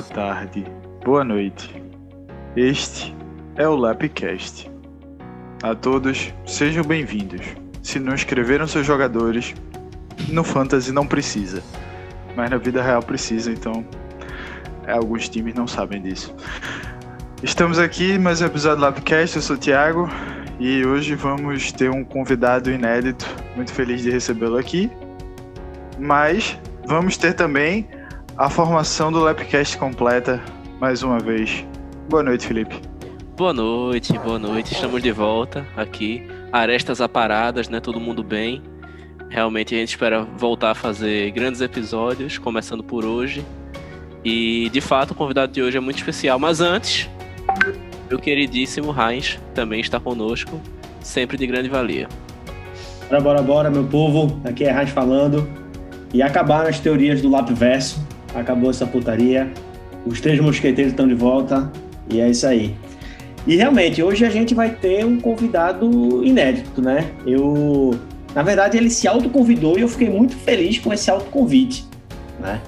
boa tarde, boa noite. Este é o Lapcast. A todos, sejam bem-vindos. Se não inscreveram seus jogadores, no Fantasy não precisa. Mas na vida real precisa, então alguns times não sabem disso. Estamos aqui mais um episódio do Lapcast, eu sou o Thiago e hoje vamos ter um convidado inédito. Muito feliz de recebê-lo aqui. Mas vamos ter também a formação do Lapcast completa mais uma vez. Boa noite, Felipe. Boa noite, boa noite. Estamos de volta aqui. Arestas aparadas, né? Todo mundo bem. Realmente a gente espera voltar a fazer grandes episódios, começando por hoje. E de fato o convidado de hoje é muito especial. Mas antes, meu queridíssimo Heinz também está conosco, sempre de grande valia. Bora, bora, bora, meu povo. Aqui é Heinz falando. E acabaram as teorias do Lapverso. Acabou essa putaria. Os três mosqueteiros estão de volta. E é isso aí. E realmente, hoje a gente vai ter um convidado inédito, né? Eu. Na verdade, ele se autoconvidou e eu fiquei muito feliz com esse autoconvite, né?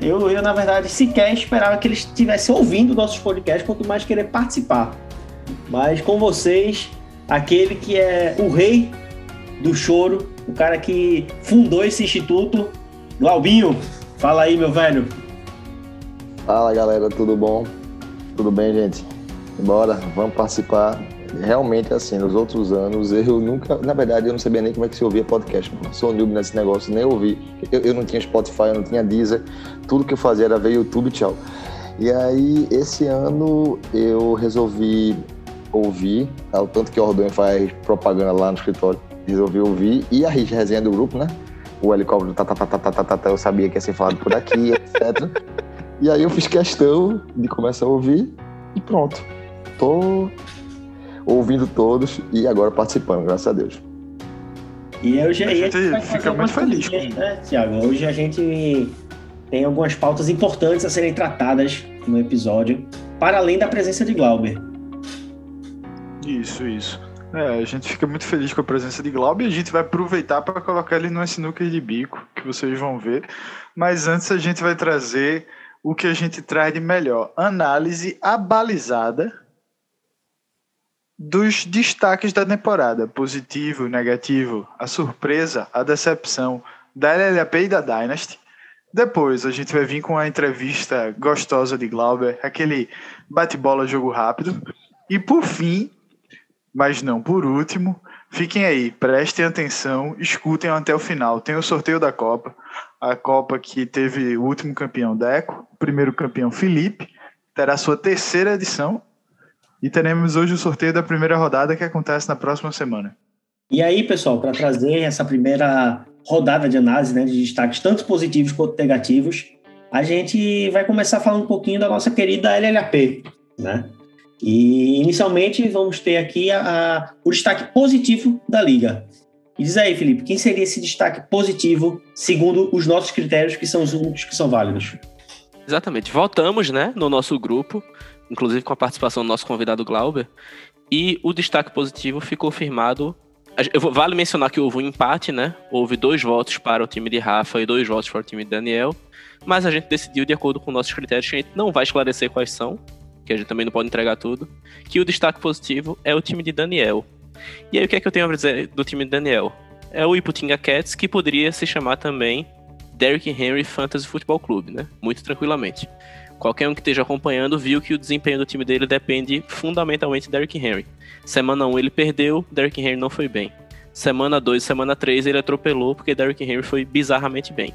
Eu, eu, na verdade, sequer esperava que ele estivesse ouvindo nossos podcasts, quanto mais querer participar. Mas com vocês, aquele que é o rei do choro, o cara que fundou esse instituto, Glaubinho. Fala aí, meu velho. Fala, galera, tudo bom? Tudo bem, gente? Bora, vamos participar. Realmente, assim, nos outros anos, eu nunca, na verdade, eu não sabia nem como é que se ouvia podcast. Eu sou noob nesse negócio, nem ouvi. Eu, eu não tinha Spotify, eu não tinha Deezer. Tudo que eu fazia era ver YouTube, tchau. E aí, esse ano, eu resolvi ouvir, tá? o tanto que o Ordonho faz propaganda lá no escritório. Resolvi ouvir. E a resenha do grupo, né? o helicóptero, tá, tá, tá, tá, tá, tá, tá, tá, eu sabia que ia ser falado por aqui, etc. E aí eu fiz questão de começar a ouvir e pronto. Tô ouvindo todos e agora participando, graças a Deus. E hoje a gente vai fica muito feliz. Né, Tiago? Hoje a gente tem algumas pautas importantes a serem tratadas no episódio, para além da presença de Glauber. Isso, isso. É, a gente fica muito feliz com a presença de Glauber e a gente vai aproveitar para colocar ele no sinuca de bico, que vocês vão ver. Mas antes a gente vai trazer o que a gente traz de melhor: análise abalizada dos destaques da temporada, positivo, negativo, a surpresa, a decepção da LLAP e da Dynasty. Depois a gente vai vir com a entrevista gostosa de Glauber, aquele bate-bola jogo rápido. E por fim, mas não por último, fiquem aí, prestem atenção, escutem até o final. Tem o sorteio da Copa, a Copa que teve o último campeão Deco, o primeiro campeão Felipe, terá sua terceira edição e teremos hoje o sorteio da primeira rodada que acontece na próxima semana. E aí, pessoal, para trazer essa primeira rodada de análise né, de destaques, tanto positivos quanto negativos, a gente vai começar falando um pouquinho da nossa querida LLAP, né? E inicialmente vamos ter aqui a, a, o destaque positivo da liga. E diz aí, Felipe, quem seria esse destaque positivo segundo os nossos critérios, que são os únicos que são válidos? Exatamente. Voltamos, né, no nosso grupo inclusive com a participação do nosso convidado Glauber. E o destaque positivo ficou firmado. Vale mencionar que houve um empate, né? Houve dois votos para o time de Rafa e dois votos para o time de Daniel. Mas a gente decidiu, de acordo com nossos critérios, que a gente não vai esclarecer quais são, a gente também não pode entregar tudo, que o destaque positivo é o time de Daniel. E aí o que é que eu tenho a dizer do time de Daniel? É o Iputinga Cats, que poderia se chamar também Derrick Henry Fantasy Football Club, né? Muito tranquilamente. Qualquer um que esteja acompanhando viu que o desempenho do time dele depende fundamentalmente de Derrick Henry. Semana 1 ele perdeu, Derrick Henry não foi bem. Semana 2 semana 3 ele atropelou porque Derrick Henry foi bizarramente bem.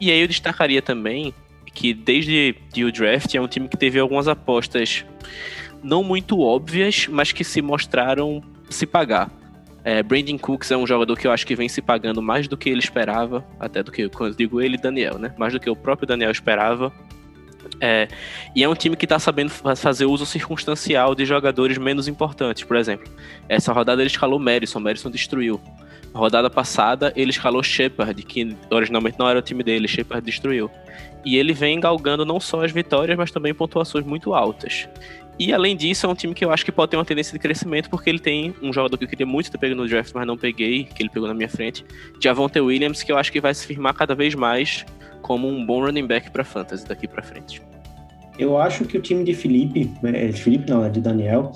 E aí eu destacaria também que desde o draft é um time que teve algumas apostas não muito óbvias, mas que se mostraram se pagar. É, Brandon Cooks é um jogador que eu acho que vem se pagando mais do que ele esperava, até do que, quando digo ele Daniel, né? Mais do que o próprio Daniel esperava. É, e é um time que está sabendo fazer uso circunstancial de jogadores menos importantes, por exemplo. Essa rodada ele escalou Madison, Madison destruiu. Rodada passada ele escalou Shepard, que originalmente não era o time dele, Shepard destruiu. E ele vem galgando não só as vitórias, mas também pontuações muito altas. E além disso, é um time que eu acho que pode ter uma tendência de crescimento, porque ele tem um jogador que eu queria muito ter pego no draft, mas não peguei, que ele pegou na minha frente, Javonte Williams, que eu acho que vai se firmar cada vez mais como um bom running back para fantasy daqui para frente. eu acho que o time de Felipe, de Felipe não, é de Daniel,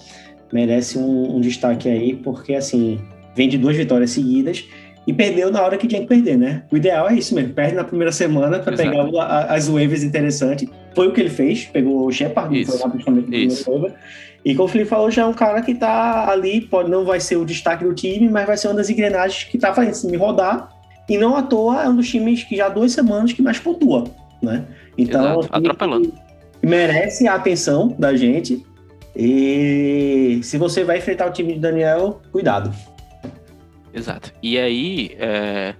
merece um, um destaque aí, porque assim, vem de duas vitórias seguidas e perdeu na hora que tinha que perder, né? O ideal é isso mesmo, perde na primeira semana para pegar as waivers interessantes. Foi o que ele fez, pegou o Shepard, foi lá principalmente no primeiro waiver. E como o Felipe falou, já é um cara que tá ali, pode, não vai ser o destaque do time, mas vai ser uma das engrenagens que tá fazendo esse time rodar. E não à toa é um dos times que já há duas semanas que mais pontua, né? Então, Exato, atrapalhando. merece a atenção da gente. E se você vai enfrentar o time de Daniel, cuidado. Exato. E aí, é,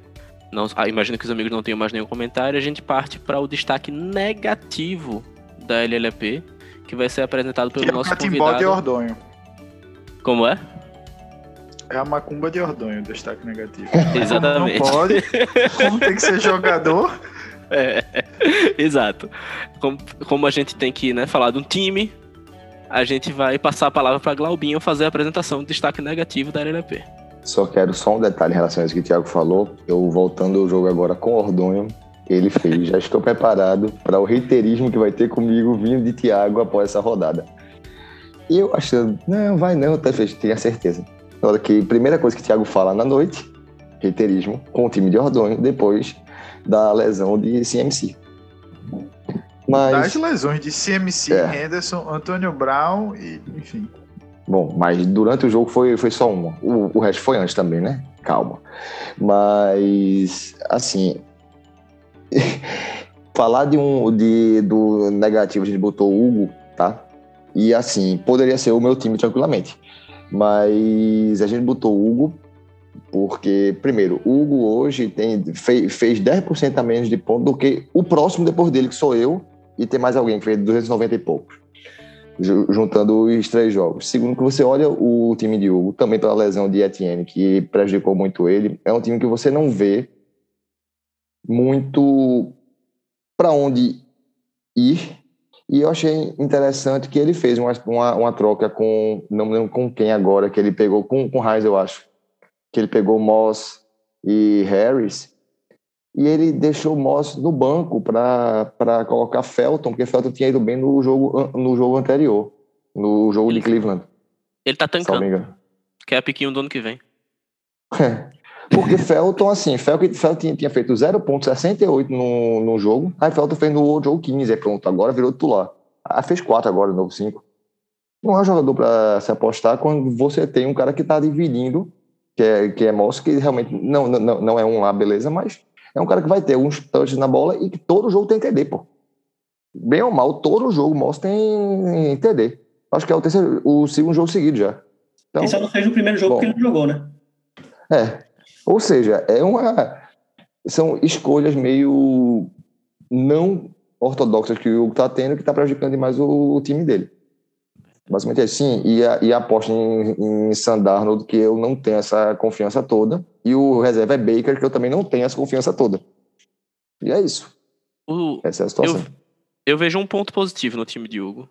não, ah, imagino que os amigos não tenham mais nenhum comentário, a gente parte para o destaque negativo da LLP, que vai ser apresentado pelo que é nosso é convidado. de Ordonho. Como é? É a macumba de Ordonho, destaque negativo. Exatamente. Não pode, como tem que ser jogador. É, exato. Como, como a gente tem que né, falar de um time, a gente vai passar a palavra para Glaubinho fazer a apresentação do destaque negativo da LLP. Só quero só um detalhe em relação a isso que o Thiago falou. Eu voltando ao jogo agora com o Ordonho, ele fez. Já estou preparado para o reiterismo que vai ter comigo vindo de Thiago após essa rodada. E eu achando, não, vai não, até fez, tinha certeza. Na hora que, primeira coisa que o Thiago fala na noite, reiterismo, com o time de Ordonho, depois da lesão de CMC. Mas, das lesões de CMC, é. Henderson, Antônio Brown e, enfim. Bom, mas durante o jogo foi, foi só uma. O, o resto foi antes também, né? Calma. Mas, assim. falar de um de, do negativo, a gente botou o Hugo, tá? E assim, poderia ser o meu time tranquilamente. Mas a gente botou o Hugo porque, primeiro, o Hugo hoje tem, fez, fez 10% a menos de ponto do que o próximo depois dele, que sou eu, e tem mais alguém que fez 290 e poucos juntando os três jogos. Segundo, que você olha o time de Hugo, também pela lesão de Etienne, que prejudicou muito ele, é um time que você não vê muito para onde ir. E eu achei interessante que ele fez uma, uma, uma, troca com, não lembro com quem agora, que ele pegou, com, com Heinz, eu acho, que ele pegou Moss e Harris, e ele deixou o Moss no banco para colocar Felton, porque Felton tinha ido bem no jogo, no jogo anterior, no jogo ele, de Cleveland. Ele tá tancando. Que é a piquinho do ano que vem. É. Porque Felton, assim, Felton, Felton tinha, tinha feito 0,68 no, no jogo, aí Felton fez no jogo 15, é pronto, agora virou titular. Aí fez 4 agora, novo 5. Não é um jogador para se apostar quando você tem um cara que tá dividindo, que é, que é Moss, que realmente não, não, não é um lá, beleza, mas é um cara que vai ter uns touches na bola e que todo jogo tem TD, pô. Bem ou mal, todo jogo mostra tem TD. Acho que é o terceiro, o segundo jogo seguido já. Então, Esse não fez o primeiro jogo bom, que ele jogou, né? É. Ou seja, é uma. São escolhas meio não ortodoxas que o Hugo tá tendo que tá prejudicando demais o, o time dele. Basicamente é assim. E a, e a aposta em, em Sandarnold, que eu não tenho essa confiança toda. E o reserva é Baker, que eu também não tenho essa confiança toda. E é isso. O, essa é a situação. Eu, eu, vejo um ponto positivo no time de Hugo.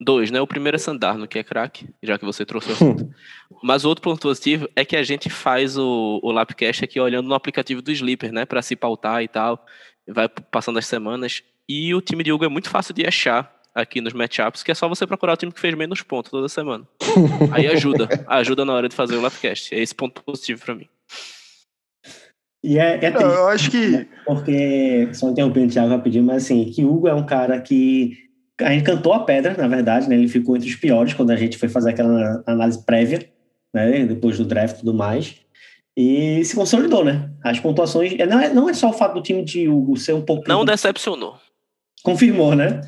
Dois, né? O primeiro é Sandarno, que é craque, já que você trouxe o assunto. Mas o outro ponto positivo é que a gente faz o, o Lapcast aqui olhando no aplicativo do Sleeper, né? Para se pautar e tal. Vai passando as semanas. E o time de Hugo é muito fácil de achar aqui nos matchups, que é só você procurar o time que fez menos pontos toda semana. Aí ajuda, ajuda na hora de fazer o Lapcast. É esse ponto positivo para mim. E é, é Não, eu acho que. Né? Porque, só interrompendo o Thiago rapidinho, mas assim, que Hugo é um cara que. A gente cantou a pedra, na verdade, né? Ele ficou entre os piores quando a gente foi fazer aquela análise prévia, né? Depois do draft e tudo mais. E se consolidou, né? As pontuações. Não é, não é só o fato do time de Hugo ser um pouco. Não decepcionou. Confirmou, né?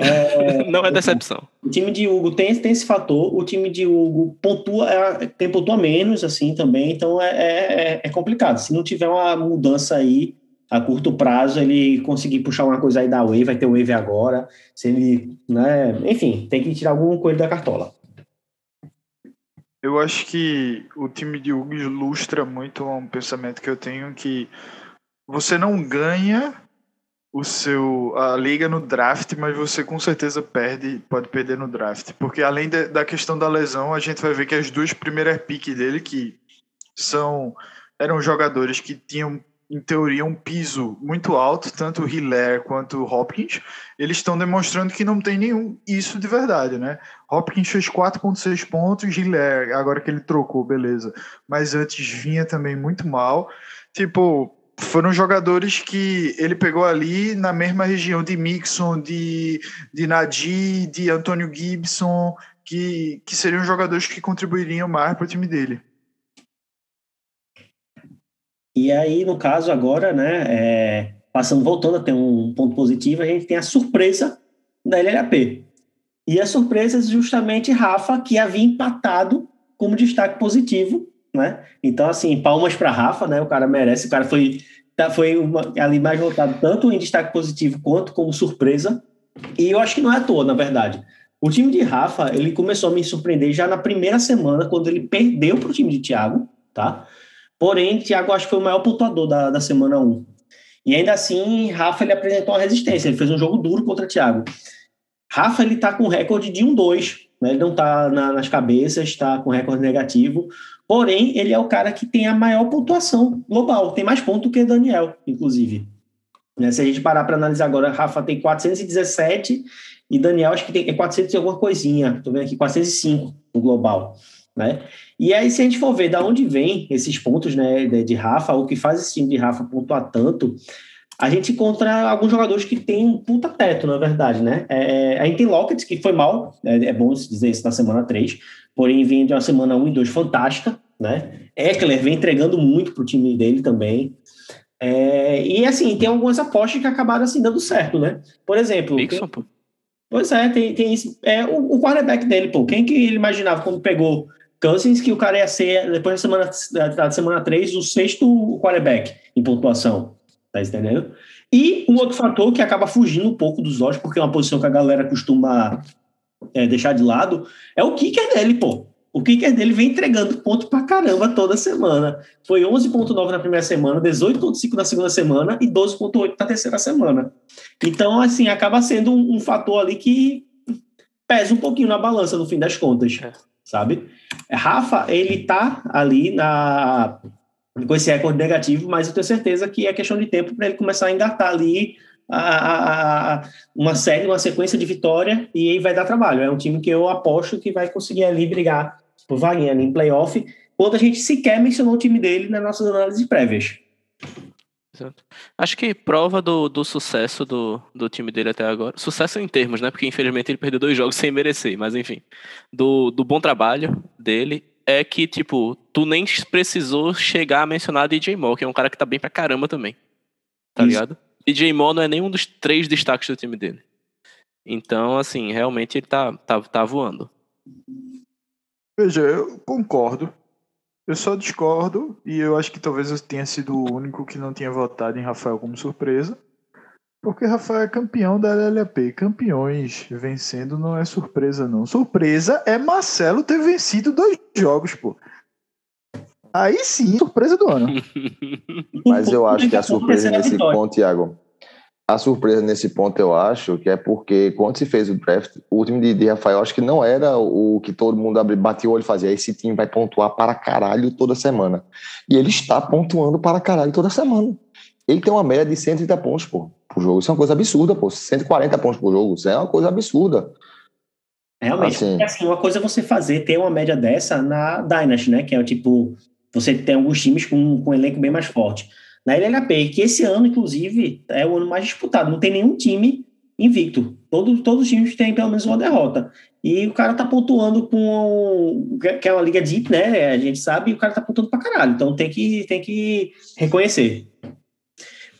É, não é decepção. O, time de Hugo tem, tem esse fator, o time de Hugo pontua, é, tem pontua menos, assim, também, então é, é, é, complicado. Se não tiver uma mudança aí a curto prazo, ele conseguir puxar uma coisa aí da Wave, vai ter Wave agora, se ele, né, enfim, tem que tirar algum coelho da cartola. Eu acho que o time de Hugo ilustra muito um pensamento que eu tenho que você não ganha o seu a liga no draft, mas você com certeza perde, pode perder no draft, porque além de, da questão da lesão, a gente vai ver que as duas primeiras piques dele que são eram jogadores que tinham em teoria, um piso muito alto, tanto Hiller quanto Hopkins, eles estão demonstrando que não tem nenhum isso de verdade, né? Hopkins fez 4,6 pontos, Hiller, agora que ele trocou, beleza. Mas antes vinha também muito mal. Tipo, foram jogadores que ele pegou ali na mesma região de Mixon, de, de Nadi, de Antônio Gibson, que, que seriam jogadores que contribuiriam mais para o time dele. E aí, no caso agora, né, é, passando, voltando a ter um ponto positivo, a gente tem a surpresa da LLAP. E a surpresa é justamente Rafa, que havia empatado como destaque positivo, né? Então, assim, palmas para Rafa, né? O cara merece, o cara foi, tá, foi uma, ali mais votado tanto em destaque positivo quanto como surpresa. E eu acho que não é à toa, na verdade. O time de Rafa, ele começou a me surpreender já na primeira semana, quando ele perdeu para o time de Thiago, tá? Porém, Thiago acho que foi o maior pontuador da, da semana 1. E ainda assim, Rafa ele apresentou uma resistência, ele fez um jogo duro contra Thiago. Rafa ele tá com recorde de 1-2, né? ele não tá na, nas cabeças, está com recorde negativo. Porém, ele é o cara que tem a maior pontuação global, tem mais pontos que Daniel, inclusive. Né? Se a gente parar para analisar agora, Rafa tem 417 e Daniel acho que tem 400 e alguma coisinha. Estou vendo aqui 405 no global. Né? E aí, se a gente for ver de onde vem esses pontos né, de, de Rafa, o que faz esse time de Rafa pontuar tanto, a gente encontra alguns jogadores que têm um puta teto, na verdade, né? É, é a gente tem Lockett, que foi mal, é, é, bom dizer isso na semana 3, porém vem de uma semana 1 e 2 fantástica, né? Eckler vem entregando muito pro time dele também. É, e assim, tem algumas apostas que acabaram assim dando certo, né? Por exemplo. Nixon, tem, pois é, tem, tem isso. É, o, o quarterback dele, pô, quem que ele imaginava quando pegou Cousins, que o cara ia ser, depois da semana, da semana 3, o sexto quarterback em pontuação. Tá entendendo? E um outro fator que acaba fugindo um pouco dos olhos, porque é uma posição que a galera costuma é, deixar de lado, é o kicker dele, pô. O kicker dele vem entregando ponto pra caramba toda semana. Foi 11,9 na primeira semana, 18,5 na segunda semana e 12,8 na terceira semana. Então, assim, acaba sendo um, um, fator ali que pesa um pouquinho na balança no fim das contas. É sabe? Rafa, ele tá ali na com esse recorde negativo, mas eu tenho certeza que é questão de tempo para ele começar a engatar ali a, a, uma série, uma sequência de vitória e aí vai dar trabalho. É um time que eu aposto que vai conseguir ali brigar por vaguinha em playoff, quando a gente sequer mencionou o time dele nas nossas análises prévias. Exato. Acho que prova do, do sucesso do, do time dele até agora. Sucesso em termos, né? Porque infelizmente ele perdeu dois jogos sem merecer, mas enfim. Do, do bom trabalho dele é que, tipo, tu nem precisou chegar a mencionar DJ Moore, que é um cara que tá bem pra caramba também. Tá Isso. ligado? DJ Moore não é nenhum dos três destaques do time dele. Então, assim, realmente ele tá, tá, tá voando. Veja, eu concordo. Eu só discordo, e eu acho que talvez eu tenha sido o único que não tinha votado em Rafael como surpresa. Porque Rafael é campeão da LLAP. Campeões vencendo não é surpresa, não. Surpresa é Marcelo ter vencido dois jogos, pô. Aí sim, surpresa do ano. Mas eu acho que a surpresa nesse ponto, Thiago, a surpresa nesse ponto, eu acho, que é porque quando se fez o draft, o time de, de Rafael, acho que não era o que todo mundo batia o olho e fazia. Esse time vai pontuar para caralho toda semana. E ele está pontuando para caralho toda semana. Ele tem uma média de 130 pontos pô, por jogo. Isso é uma coisa absurda, pô. 140 pontos por jogo. Isso é uma coisa absurda. Realmente. Assim, assim, uma coisa é você fazer, ter uma média dessa na Dynasty, né? Que é o tipo, você tem alguns times com, com um elenco bem mais forte na LLAP, que esse ano, inclusive, é o ano mais disputado. Não tem nenhum time invicto. Todo, todos os times têm pelo menos uma derrota. E o cara tá pontuando com. que é uma liga deep, né? A gente sabe, e o cara tá pontuando pra caralho. Então tem que, tem que reconhecer.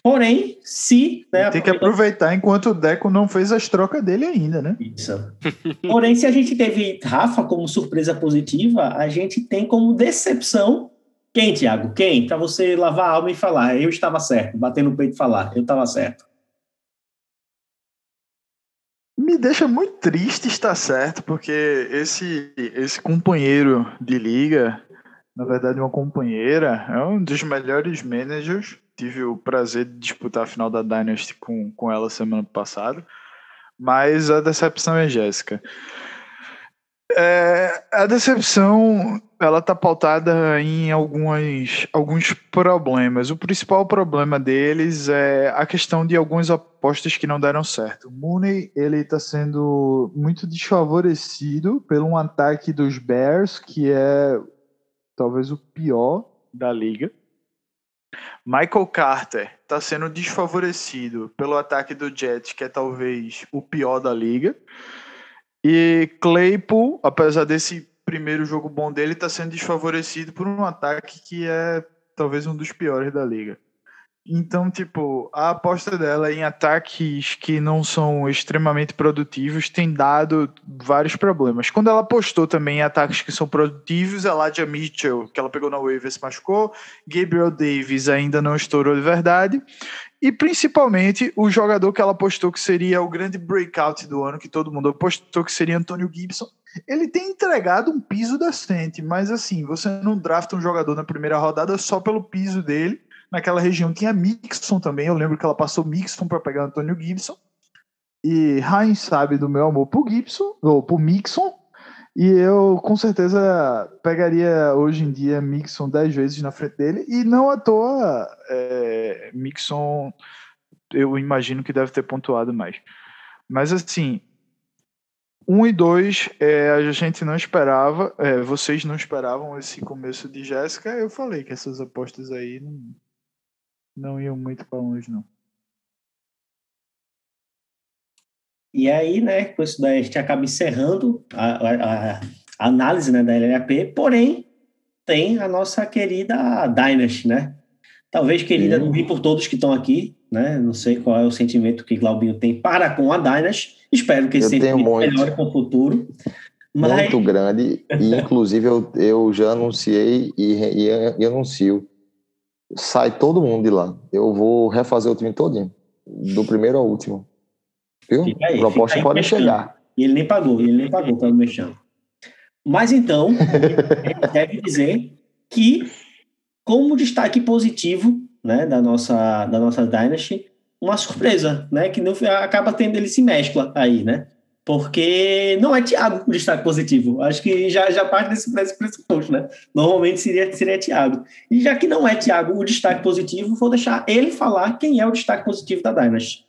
Porém, se. Né, tem que aproveitar enquanto o Deco não fez as trocas dele ainda, né? Isso. Porém, se a gente teve Rafa como surpresa positiva, a gente tem como decepção quem, Tiago? Quem? Para você lavar a alma e falar, eu estava certo, bater no peito e falar, eu estava certo. Me deixa muito triste estar certo, porque esse, esse companheiro de liga, na verdade uma companheira, é um dos melhores managers. Tive o prazer de disputar a final da Dynasty com, com ela semana passada. Mas a decepção é Jéssica. É, a decepção ela tá pautada em algumas, alguns problemas. O principal problema deles é a questão de algumas apostas que não deram certo. O Mooney ele está sendo muito desfavorecido pelo um ataque dos Bears que é talvez o pior da liga. Michael Carter está sendo desfavorecido pelo ataque do Jets, que é talvez o pior da liga. E Claypool, apesar desse primeiro jogo bom dele, está sendo desfavorecido por um ataque que é talvez um dos piores da liga. Então, tipo, a aposta dela em ataques que não são extremamente produtivos tem dado vários problemas. Quando ela apostou também em ataques que são produtivos, a Ladia Mitchell, que ela pegou na waiver, se machucou, Gabriel Davis ainda não estourou de verdade, e principalmente o jogador que ela apostou que seria o grande breakout do ano, que todo mundo apostou que seria Antônio Gibson. Ele tem entregado um piso decente, mas assim, você não drafta um jogador na primeira rodada só pelo piso dele Naquela região tinha Mixon também. Eu lembro que ela passou Mixon para pegar Antônio Gibson. E Heinz sabe do meu amor por Gibson, ou por Mixon. E eu com certeza pegaria hoje em dia Mixon 10 vezes na frente dele. E não à toa, é, Mixon eu imagino que deve ter pontuado mais. Mas assim, um e dois, é, a gente não esperava, é, vocês não esperavam esse começo de Jéssica. Eu falei que essas apostas aí não, não iam muito para longe, não. E aí, né, com isso daí a gente acaba encerrando a, a, a análise né, da LLAP, porém, tem a nossa querida Dynasty, né? Talvez querida não vi por todos que estão aqui, né? Não sei qual é o sentimento que Glaubinho tem para com a Dynasty. Espero que esse sentimento melhore com o futuro. Mas... Muito grande, e inclusive eu, eu já anunciei e, e, e anuncio sai todo mundo de lá. Eu vou refazer o time todinho, do primeiro ao último. Viu? Aí, Proposta pode chegar. E ele nem pagou, ele nem pagou pelo mexão. Mas então, ele deve dizer que, como destaque positivo né, da, nossa, da nossa Dynasty, uma surpresa, né? Que não, acaba tendo, ele se mescla aí, né? porque não é Thiago o destaque positivo. Acho que já, já parte desse pressuposto, né? Normalmente seria, seria Thiago. E já que não é Thiago o destaque positivo, vou deixar ele falar quem é o destaque positivo da Dynasty.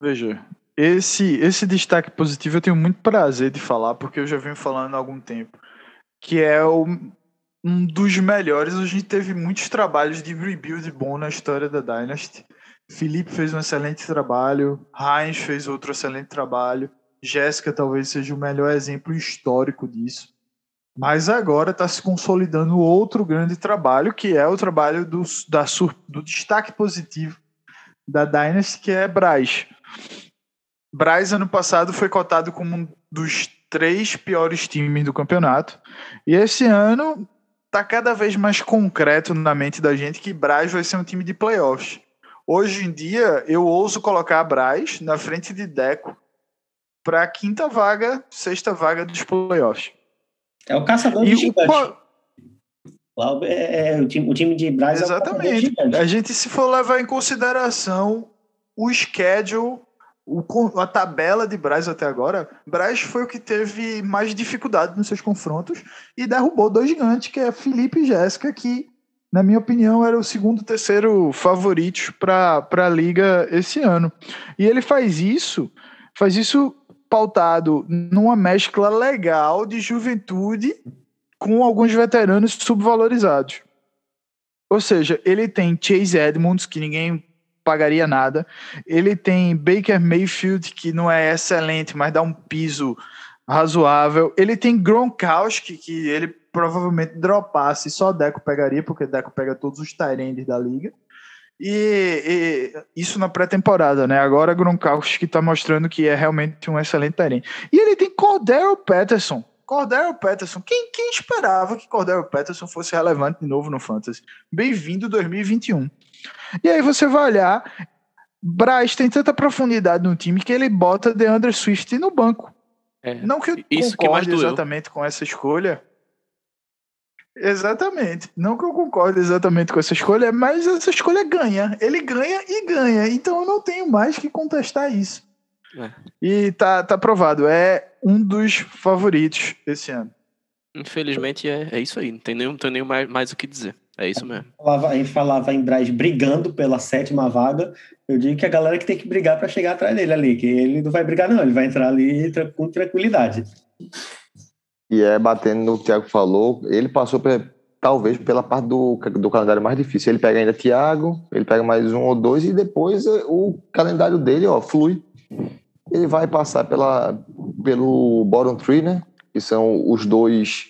Veja, esse, esse destaque positivo eu tenho muito prazer de falar, porque eu já venho falando há algum tempo, que é o, um dos melhores. A gente teve muitos trabalhos de rebuild bom na história da Dynasty. Felipe fez um excelente trabalho, Heinz fez outro excelente trabalho, Jéssica talvez seja o melhor exemplo histórico disso. Mas agora está se consolidando outro grande trabalho, que é o trabalho do, da, do destaque positivo da Dynasty, que é Braz. Braz, ano passado, foi cotado como um dos três piores times do campeonato. E esse ano está cada vez mais concreto na mente da gente que Braz vai ser um time de playoffs. Hoje em dia, eu ouso colocar a Braz na frente de Deco para a quinta vaga, sexta vaga dos playoffs. É o caçador de gigantes. O... É, é, o, time, o time de Braz Exatamente. É a gente, se for levar em consideração o schedule, o, a tabela de Braz até agora, Braz foi o que teve mais dificuldade nos seus confrontos e derrubou dois gigantes, que é Felipe e Jéssica, que na minha opinião, era o segundo, terceiro favoritos para a liga esse ano. E ele faz isso, faz isso pautado numa mescla legal de juventude com alguns veteranos subvalorizados. Ou seja, ele tem Chase Edmonds, que ninguém pagaria nada. Ele tem Baker Mayfield, que não é excelente, mas dá um piso razoável. Ele tem Gronkowski, que ele provavelmente dropasse, só Deco pegaria, porque Deco pega todos os Tyrands da liga. E, e, isso na pré-temporada, né? Agora Gronkowski está mostrando que é realmente um excelente Tyrant. E ele tem Cordero Patterson. Cordero Patterson. Quem, quem esperava que Cordero Patterson fosse relevante de novo no Fantasy? Bem-vindo 2021. E aí você vai olhar, Braz tem tanta profundidade no time que ele bota DeAndre Swift no banco. É, Não que eu concorde que exatamente com essa escolha, Exatamente. Não que eu concorde exatamente com essa escolha, mas essa escolha ganha. Ele ganha e ganha. Então eu não tenho mais que contestar isso. É. E tá, tá provado, é um dos favoritos esse ano. Infelizmente é, é isso aí, não tem não tem nem mais, mais o que dizer. É isso mesmo. A gente falava em Braz brigando pela sétima vaga. Eu digo que a galera que tem que brigar para chegar atrás dele ali, que ele não vai brigar, não, ele vai entrar ali com tranquilidade. E é batendo no que o Thiago falou, ele passou talvez pela parte do, do calendário mais difícil. Ele pega ainda Thiago, ele pega mais um ou dois e depois eh, o calendário dele ó, flui. Ele vai passar pela, pelo bottom three, né? Que são os dois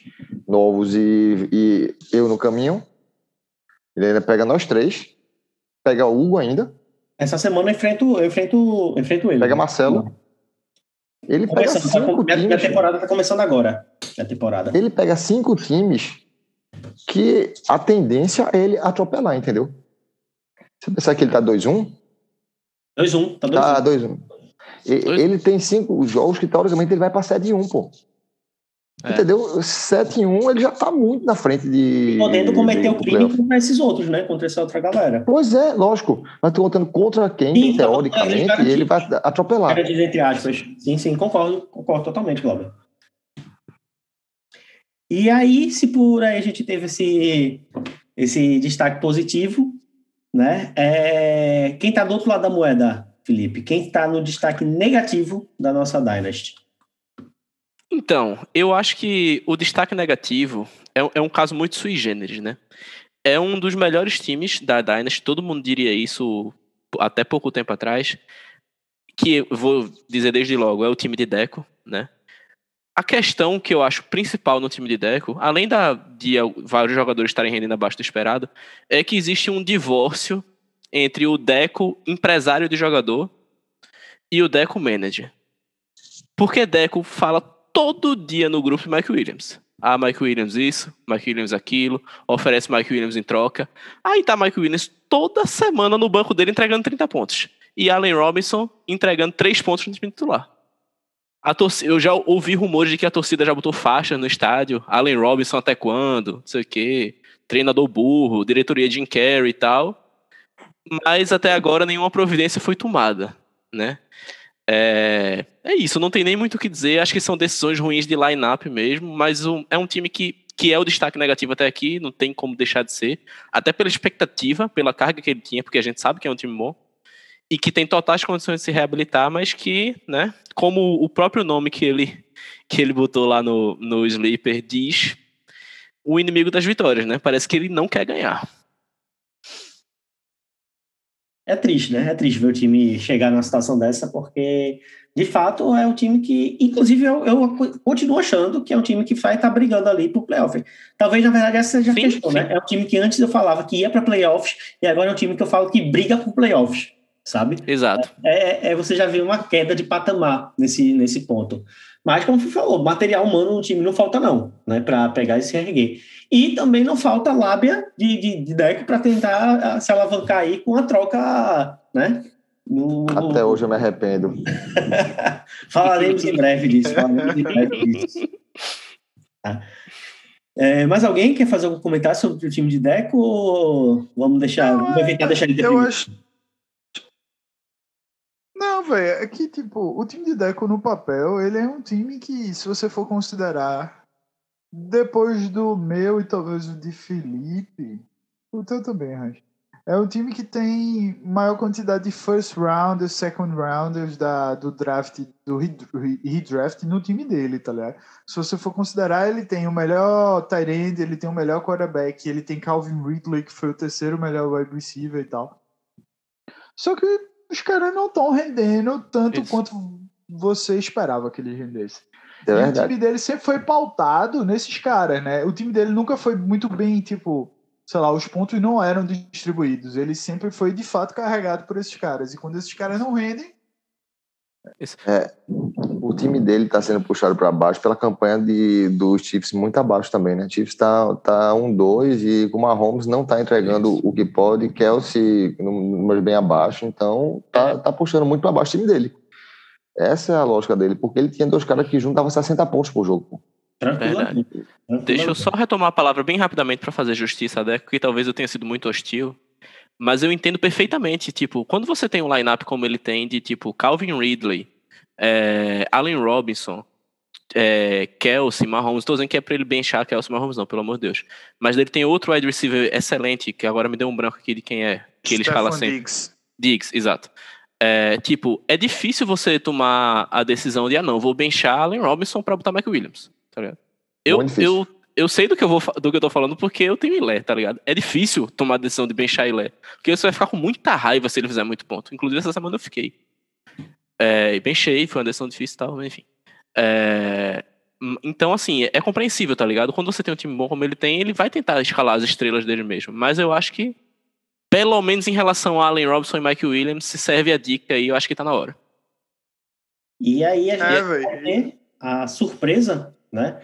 novos e, e eu no caminho. Ele ainda pega nós três. Pega o Hugo ainda. Essa semana eu enfrento, eu enfrento, eu enfrento ele. Pega Marcelo. Ele pega tá cinco tá, times. Minha temporada tá começando agora. Minha temporada. Ele pega cinco times que a tendência é ele atropelar, entendeu? Você pensar que ele tá 2-1? 2-1, tá 2-1. Tá 2-1. Ele tem cinco jogos que, teoricamente, ele vai pra 7-1, pô. É. Entendeu? 7 em 1, ele já tá muito na frente de. Podendo cometer o crime contra esses outros, né? Contra essa outra galera. Pois é, lógico. Mas tô contando contra quem, sim, então, teoricamente, ele, ele vai atropelar. Entre aspas. Sim, sim, concordo, concordo totalmente, Glauber. E aí, se por aí a gente teve esse, esse destaque positivo, né? É... Quem tá do outro lado da moeda, Felipe? Quem tá no destaque negativo da nossa Dynasty? Então, eu acho que o destaque negativo é, é, um caso muito sui generis, né? É um dos melhores times da Dynasty, todo mundo diria isso até pouco tempo atrás, que vou dizer desde logo, é o time de Deco, né? A questão que eu acho principal no time de Deco, além da, de vários jogadores estarem rendendo abaixo do esperado, é que existe um divórcio entre o Deco empresário de jogador e o Deco manager. Porque Deco fala todo dia no grupo Mike Williams. Ah, Mike Williams isso, Mike Williams aquilo, oferece Mike Williams em troca. Aí tá Mike Williams toda semana no banco dele entregando 30 pontos. E Allen Robinson entregando 3 pontos no time titular. A torcida, eu já ouvi rumores de que a torcida já botou faixa no estádio. Allen Robinson até quando? Não sei o quê. Treinador burro, diretoria Jim Carrey e tal. Mas até agora nenhuma providência foi tomada, né? É, é isso, não tem nem muito o que dizer. Acho que são decisões ruins de line-up mesmo, mas um, é um time que, que é o destaque negativo até aqui, não tem como deixar de ser. Até pela expectativa, pela carga que ele tinha, porque a gente sabe que é um time bom. E que tem totais condições de se reabilitar, mas que, né, como o próprio nome que ele, que ele botou lá no, no Sleeper diz, o inimigo das vitórias, né? Parece que ele não quer ganhar. É triste, né? É triste ver o time chegar numa situação dessa, porque de fato é um time que, inclusive, eu, eu continuo achando que é um time que vai estar tá brigando ali pro playoff. Talvez, na verdade, essa seja a questão, sim. né? É um time que antes eu falava que ia para playoffs e agora é um time que eu falo que briga por playoffs, sabe? Exato. É, é, é você já vê uma queda de patamar nesse, nesse ponto. Mas, como você falou, material humano no time não falta, não, né? Para pegar e se erguer. E também não falta lábia de, de, de deck para tentar ah, se alavancar aí com a troca, né? No... Até hoje eu me arrependo. falaremos em breve disso. Falaremos em breve disso. Tá. É, mais alguém quer fazer algum comentário sobre o time de Deco ou vamos deixar, não, vamos evitar deixar ele Eu acho, não, velho, é que, tipo, o time de Deco no papel, ele é um time que, se você for considerar, depois do meu e talvez o de Felipe, o teu também, Raj, é um time que tem maior quantidade de first rounders, second rounders da, do draft, do redraft no time dele, tá ligado? Se você for considerar, ele tem o melhor tight end, ele tem o melhor quarterback, ele tem Calvin Ridley, que foi o terceiro melhor wide receiver e tal. Só que os caras não estão rendendo tanto Isso. quanto você esperava que eles rendessem. É o time dele sempre foi pautado nesses caras, né? O time dele nunca foi muito bem, tipo, sei lá, os pontos não eram distribuídos. Ele sempre foi de fato carregado por esses caras. E quando esses caras não rendem, é, o time dele está sendo puxado para baixo pela campanha de, dos Chiefs muito abaixo também, né? Chiefs está tá 1-2 tá e o Mahomes não está entregando o que pode, Kelsey números bem abaixo, então tá, tá puxando muito para baixo o time dele. Essa é a lógica dele, porque ele tinha dois caras que juntavam 60 pontos por jogo. Verdade. Deixa eu só retomar a palavra bem rapidamente para fazer justiça Deco, que talvez eu tenha sido muito hostil. Mas eu entendo perfeitamente, tipo, quando você tem um lineup como ele tem, de tipo Calvin Ridley, é, Allen Robinson, é, Kelsey, Mahomes, estou dizendo que é para ele benchar Kelsey Mahomes, não, pelo amor de Deus. Mas ele tem outro wide receiver excelente, que agora me deu um branco aqui de quem é, que ele escala sempre. Diggs. Diggs, exato. É, tipo, é difícil você tomar a decisão de, ah, não, vou benchar Allen Robinson para botar Mike Williams, tá ligado? Eu, eu, eu sei do que eu, vou, do que eu tô falando porque eu tenho Ilé, tá ligado? É difícil tomar a decisão de benchar Ilé, porque você vai ficar com muita raiva se ele fizer muito ponto. Inclusive, essa semana eu fiquei. É, benchei, foi uma decisão difícil e tal, mas enfim. É, então, assim, é compreensível, tá ligado? Quando você tem um time bom como ele tem, ele vai tentar escalar as estrelas dele mesmo. Mas eu acho que, pelo menos em relação a Allen Robinson e Mike Williams, se serve a dica aí, eu acho que tá na hora. E aí a gente é, a surpresa, né?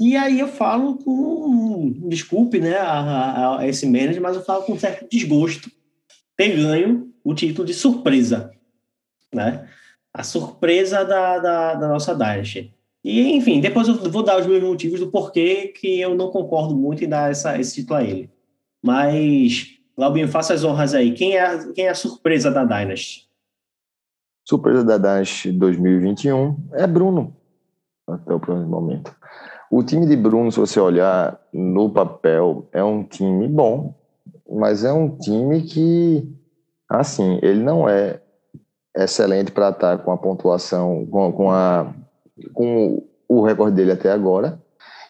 E aí eu falo com, desculpe, né, a, a, a esse manager, mas eu falo com um certo desgosto ter ganho o título de surpresa, né? A surpresa da, da, da nossa Dynasty. E, enfim, depois eu vou dar os meus motivos do porquê que eu não concordo muito em dar essa, esse título a ele. Mas, Glaubinho, faça as honras aí. Quem é, quem é a surpresa da Dynasty? Surpresa da Dynasty 2021 é Bruno, até o próximo momento. O time de Bruno, se você olhar no papel, é um time bom, mas é um time que, assim, ele não é excelente para estar com a pontuação, com, com a com o recorde dele até agora.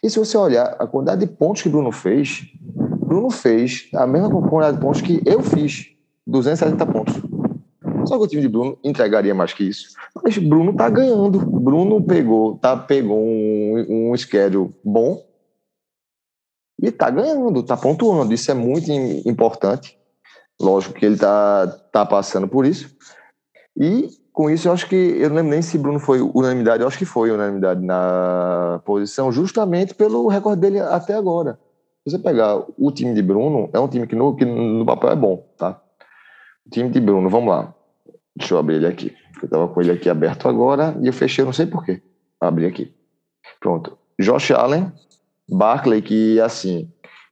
E se você olhar a quantidade de pontos que Bruno fez, Bruno fez a mesma quantidade de pontos que eu fiz, 270 pontos. Só que o time de Bruno entregaria mais que isso. Mas Bruno tá ganhando. Bruno pegou, tá, pegou um, um schedule bom e tá ganhando, tá pontuando. Isso é muito importante. Lógico que ele tá, tá passando por isso. E com isso, eu acho que. Eu não lembro nem se Bruno foi unanimidade, eu acho que foi unanimidade na posição, justamente pelo recorde dele até agora. Se você pegar o time de Bruno, é um time que no, que no papel é bom, tá? O time de Bruno, vamos lá. Deixa eu abrir ele aqui. Eu tava com ele aqui aberto agora e eu fechei, não sei porquê. Abri aqui. Pronto. Josh Allen, Barkley, que assim,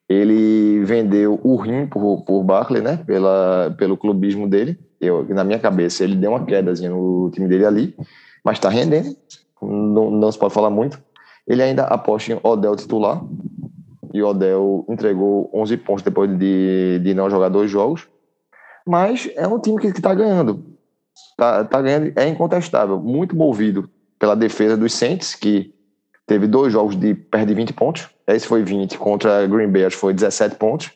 ele vendeu o rim por, por Barkley, né? Pela, pelo clubismo dele eu, na minha cabeça, ele deu uma quedazinha no time dele ali, mas está rendendo, não, não se pode falar muito. Ele ainda aposta em Odell titular, e Odell entregou 11 pontos depois de, de não jogar dois jogos, mas é um time que está ganhando, tá, tá ganhando, é incontestável, muito movido pela defesa dos Saints, que teve dois jogos de perto de 20 pontos, esse foi 20, contra Green Bay acho que foi 17 pontos,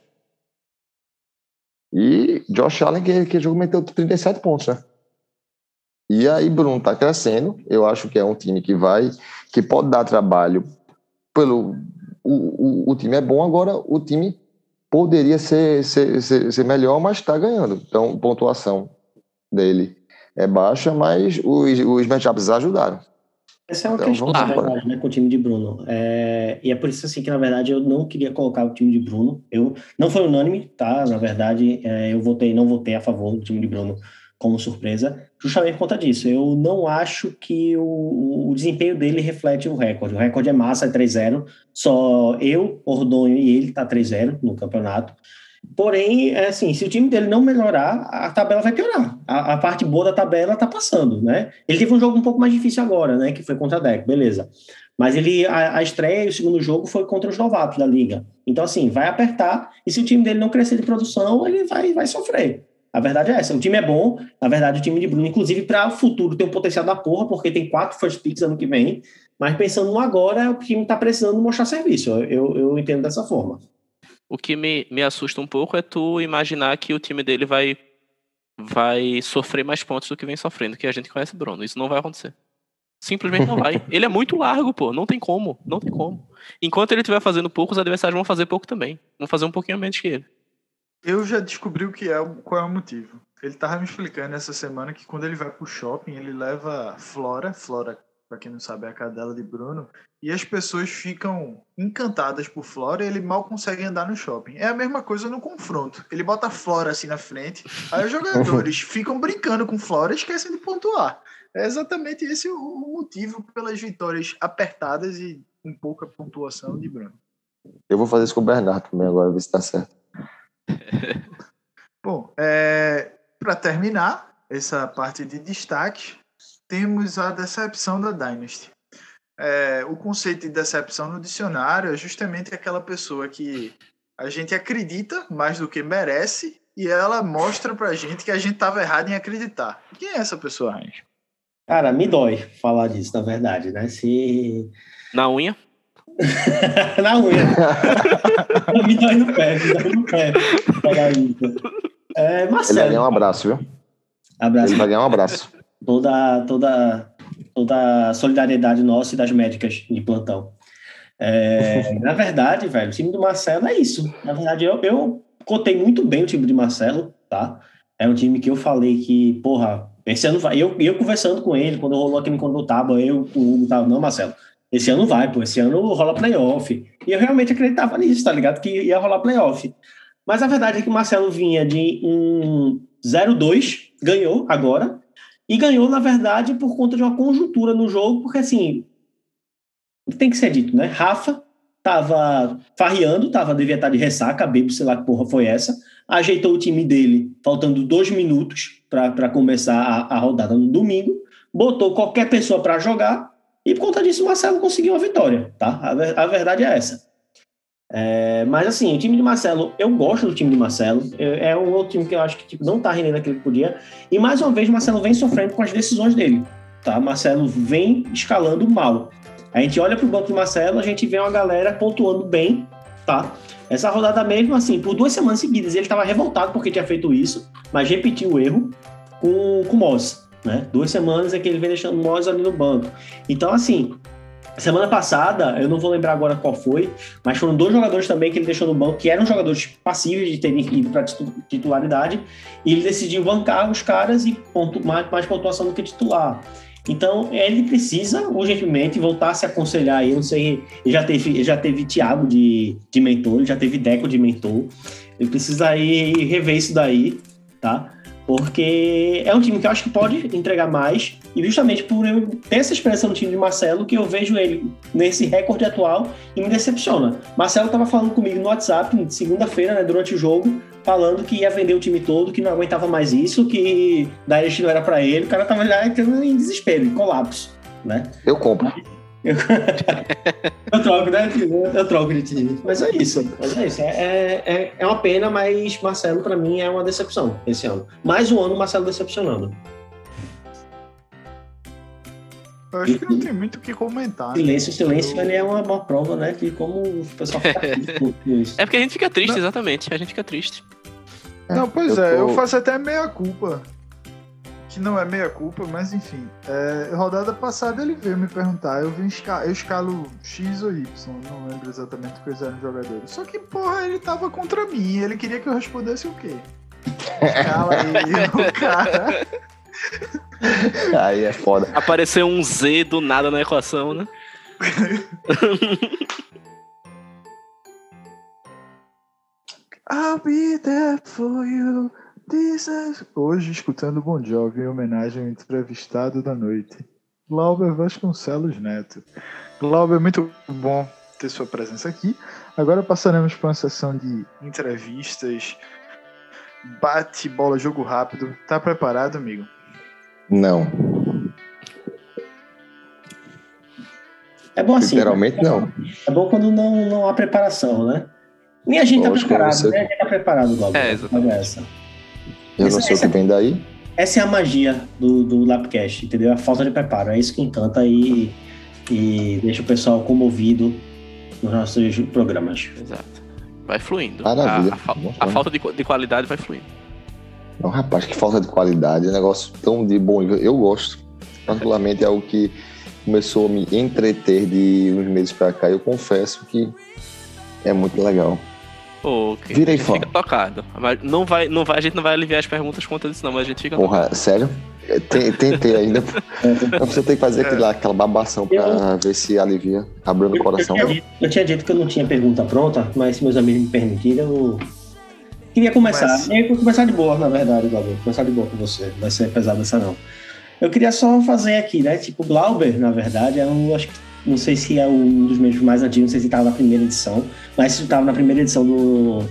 e Josh Allen, que, que jogo meteu 37 pontos, né? E aí, Bruno tá crescendo. Eu acho que é um time que vai, que pode dar trabalho. Pelo, o, o, o time é bom, agora o time poderia ser, ser, ser, ser melhor, mas está ganhando. Então, pontuação dele é baixa, mas os, os matchups ajudaram. Essa é uma então, questão, na verdade, né, com o time de Bruno. É, e é por isso, assim, que, na verdade, eu não queria colocar o time de Bruno. Eu Não foi unânime, tá? Na verdade, é, eu votei, não votei a favor do time de Bruno como surpresa, justamente por conta disso. Eu não acho que o, o desempenho dele reflete o recorde. O recorde é massa, é 3-0. Só eu, Ordonho e ele tá 3-0 no campeonato. Porém, é assim, se o time dele não melhorar, a tabela vai piorar. A, a parte boa da tabela tá passando, né? Ele teve um jogo um pouco mais difícil agora, né? Que foi contra a Deck, beleza. Mas ele, a, a estreia e o segundo jogo foi contra os novatos da liga. Então, assim, vai apertar. E se o time dele não crescer de produção, ele vai, vai sofrer. A verdade é essa. O time é bom. Na verdade, o time de Bruno, inclusive, para o futuro, tem um potencial da porra, porque tem quatro first picks ano que vem. Mas pensando no agora, o time tá precisando mostrar serviço. Eu, eu entendo dessa forma. O que me, me assusta um pouco é tu imaginar que o time dele vai, vai sofrer mais pontos do que vem sofrendo, que a gente conhece Bruno. Isso não vai acontecer. Simplesmente não vai. Ele é muito largo, pô. Não tem como. Não tem como. Enquanto ele estiver fazendo pouco, os adversários vão fazer pouco também. Vão fazer um pouquinho menos que ele. Eu já descobri o que é, qual é o motivo. Ele tava me explicando essa semana que quando ele vai pro shopping, ele leva Flora, Flora para quem não sabe, é a cadela de Bruno, e as pessoas ficam encantadas por Flora e ele mal consegue andar no shopping. É a mesma coisa no confronto. Ele bota Flora assim na frente, aí os jogadores ficam brincando com Flora e esquecem de pontuar. É exatamente esse o motivo pelas vitórias apertadas e com pouca pontuação de Bruno. Eu vou fazer isso com o Bernardo também agora, ver se tá certo. Bom, é, para terminar essa parte de destaques, temos a decepção da Dynasty. É, o conceito de decepção no dicionário é justamente aquela pessoa que a gente acredita mais do que merece e ela mostra pra gente que a gente tava errado em acreditar. Quem é essa pessoa, Heinz? Cara, me dói falar disso, na verdade, né? Se. Na unha? na unha. me dói no pé, me dói no pé. Falar isso. É, Marcelo. Ele vai ganhar um abraço, viu? Abraço. Ele vai ganhar um abraço. Toda, toda, toda a solidariedade nossa e das médicas de plantão. É, na verdade, velho, o time do Marcelo é isso. Na verdade, eu, eu contei muito bem o time de Marcelo, tá? É um time que eu falei que, porra, esse ano vai. Eu, eu conversando com ele, quando rolou aquele quando eu tava, eu, o Hugo tava, não, Marcelo, esse ano vai, pô, esse ano rola playoff. E eu realmente acreditava nisso, tá ligado? Que ia rolar playoff. Mas a verdade é que o Marcelo vinha de um 0-2, ganhou agora, e ganhou, na verdade, por conta de uma conjuntura no jogo, porque assim, tem que ser dito, né? Rafa tava farreando, tava, devia estar de ressaca, bebo, sei lá que porra foi essa, ajeitou o time dele, faltando dois minutos para começar a, a, rodada no domingo, botou qualquer pessoa para jogar, e por conta disso o Marcelo conseguiu uma vitória, tá? A, a verdade é essa. É, mas assim, o time de Marcelo, eu gosto do time de Marcelo. É um outro time que eu acho que tipo, não tá rendendo aquilo que podia. E mais uma vez, Marcelo vem sofrendo com as decisões dele. Tá? Marcelo vem escalando mal. A gente olha pro banco de Marcelo, a gente vê uma galera pontuando bem, tá? Essa rodada mesmo, assim, por duas semanas seguidas, ele estava revoltado porque tinha feito isso, mas repetiu o erro com, com o Moz, né? Duas semanas é que ele vem deixando o Moz ali no banco. Então, assim, Semana passada, eu não vou lembrar agora qual foi, mas foram dois jogadores também que ele deixou no banco, que eram jogadores passíveis de terem ido para titularidade, e ele decidiu bancar os caras e pontu, mais, mais pontuação do que titular. Então, ele precisa urgentemente voltar a se aconselhar aí. Eu não sei, ele já teve, ele já teve Thiago de, de mentor, já teve Deco de mentor. Ele precisa aí rever isso daí, tá? Porque é um time que eu acho que pode entregar mais, e justamente por eu ter essa experiência no time de Marcelo, que eu vejo ele nesse recorde atual e me decepciona. Marcelo estava falando comigo no WhatsApp, segunda-feira, né, durante o jogo, falando que ia vender o time todo, que não aguentava mais isso, que Dynasty não era para ele, o cara tava já entrando em desespero, em colapso, né? Eu compro. eu troco, né? Eu troco de time. Mas é isso. Mas é isso. É, é, é uma pena, mas Marcelo, para mim, é uma decepção esse ano. Mais um ano, Marcelo decepcionando. Eu acho que não tem muito o que comentar. Silêncio, né? silêncio, ele é uma, uma prova, né? Que como o pessoal fica triste isso. É porque a gente fica triste, não. exatamente. A gente fica triste. Não, pois eu é, tô... eu faço até meia culpa que não é meia culpa, mas enfim. É, rodada passada ele veio me perguntar, eu vim eu escalo X ou Y, não lembro exatamente quais eram os jogadores. Só que, porra, ele tava contra mim, ele queria que eu respondesse o quê? Escala aí, o cara. Aí é foda. Apareceu um Z do nada na equação, né? I'll be there for you. Hoje, escutando Bon Jovi em homenagem ao entrevistado da noite, Glauber Vasconcelos Neto. Glauber, muito bom ter sua presença aqui. Agora passaremos para uma sessão de entrevistas, bate, bola, jogo rápido. Tá preparado, amigo? Não. É bom assim. Literalmente né? não. É bom quando não, não há preparação, né? Nem a gente tá preparado, você... né? A gente tá preparado, Glauber. É, exatamente. Eu essa, não sei o que vem daí. Essa é a magia do, do Lapcast, entendeu? A falta de preparo. É isso que encanta e, e deixa o pessoal comovido nos nossos programas. Exato. Vai fluindo. Maravilha. A, a, a falta de, de qualidade vai fluindo. Não, rapaz, que falta de qualidade. É um negócio tão de bom. Eu gosto. Particularmente é algo que começou a me entreter de uns meses pra cá. Eu confesso que é muito legal. Ok. Virei fã. Fica tocado. Mas não vai, não vai, a gente não vai aliviar as perguntas contra isso, não, mas a gente fica Porra, tocado. sério? Tentei ainda. Você tem que fazer aquele, aquela babação pra eu, ver se alivia, abrindo o coração. Eu tinha, dito, eu tinha, dito, que eu não tinha pergunta pronta, mas se meus amigos me permitirem, eu queria começar. Mas... Eu vou começar de boa, na verdade, Glauber. Começar de boa com você. Não vai ser pesado essa não. Eu queria só fazer aqui, né? Tipo, Glauber, na verdade, é um, acho que não sei se é um dos membros mais antigos, não sei se estava na primeira edição, mas se estava na primeira edição do,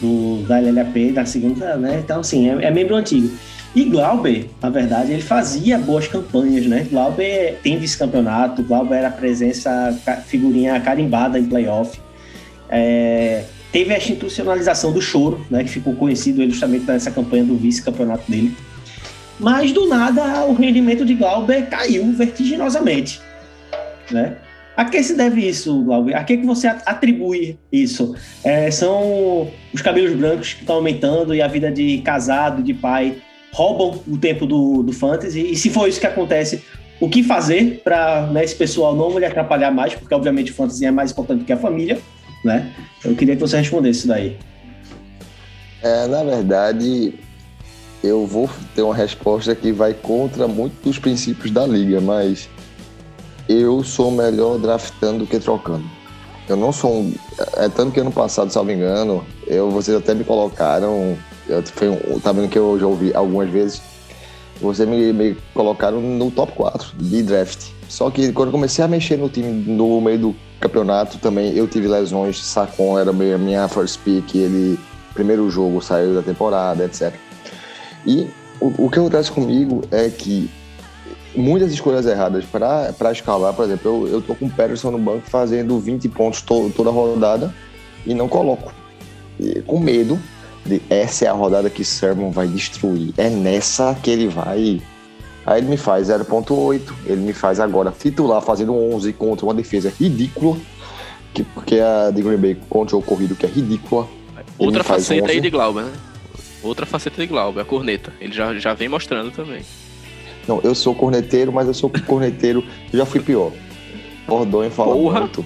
do, da LLAP, da segunda, né? Então, assim, é, é membro antigo. E Glauber, na verdade, ele fazia boas campanhas, né? Glauber tem vice-campeonato, Glauber era presença, figurinha carimbada em playoff. É, teve a institucionalização do choro, né? Que ficou conhecido justamente nessa campanha do vice-campeonato dele. Mas do nada o rendimento de Glauber caiu vertiginosamente, né? A que se deve isso, Glauber? A que, que você atribui isso? É, são os cabelos brancos que estão aumentando e a vida de casado, de pai, roubam o tempo do, do fantasy. E se for isso que acontece, o que fazer para né, esse pessoal não lhe atrapalhar mais? Porque, obviamente, o fantasy é mais importante do que a família, né? Eu queria que você respondesse isso daí. É, na verdade, eu vou ter uma resposta que vai contra muitos dos princípios da liga, mas eu sou melhor draftando do que trocando. Eu não sou um. É tanto que ano passado, salvo engano, eu, vocês até me colocaram. Eu, foi um, tá vendo que eu já ouvi algumas vezes. Vocês me, me colocaram no top 4 de draft. Só que quando eu comecei a mexer no time no meio do campeonato também, eu tive lesões. Sacon era a minha first pick, ele. Primeiro jogo saiu da temporada, etc. E o, o que acontece comigo é que muitas escolhas erradas para escalar. Por exemplo, eu, eu tô com o Patterson no banco fazendo 20 pontos to, toda rodada e não coloco. E, com medo de essa é a rodada que Sermon vai destruir. É nessa que ele vai. Aí ele me faz 0.8, ele me faz agora titular fazendo 11 contra uma defesa ridícula, que, porque a de Green Bay contra o corrido que é ridícula. Outra faceta aí de Glauber, né? Outra faceta de Glauber, a corneta. Ele já, já vem mostrando também. Não, eu sou corneteiro, mas eu sou corneteiro, já fui pior. Ordonho fala Porra. muito.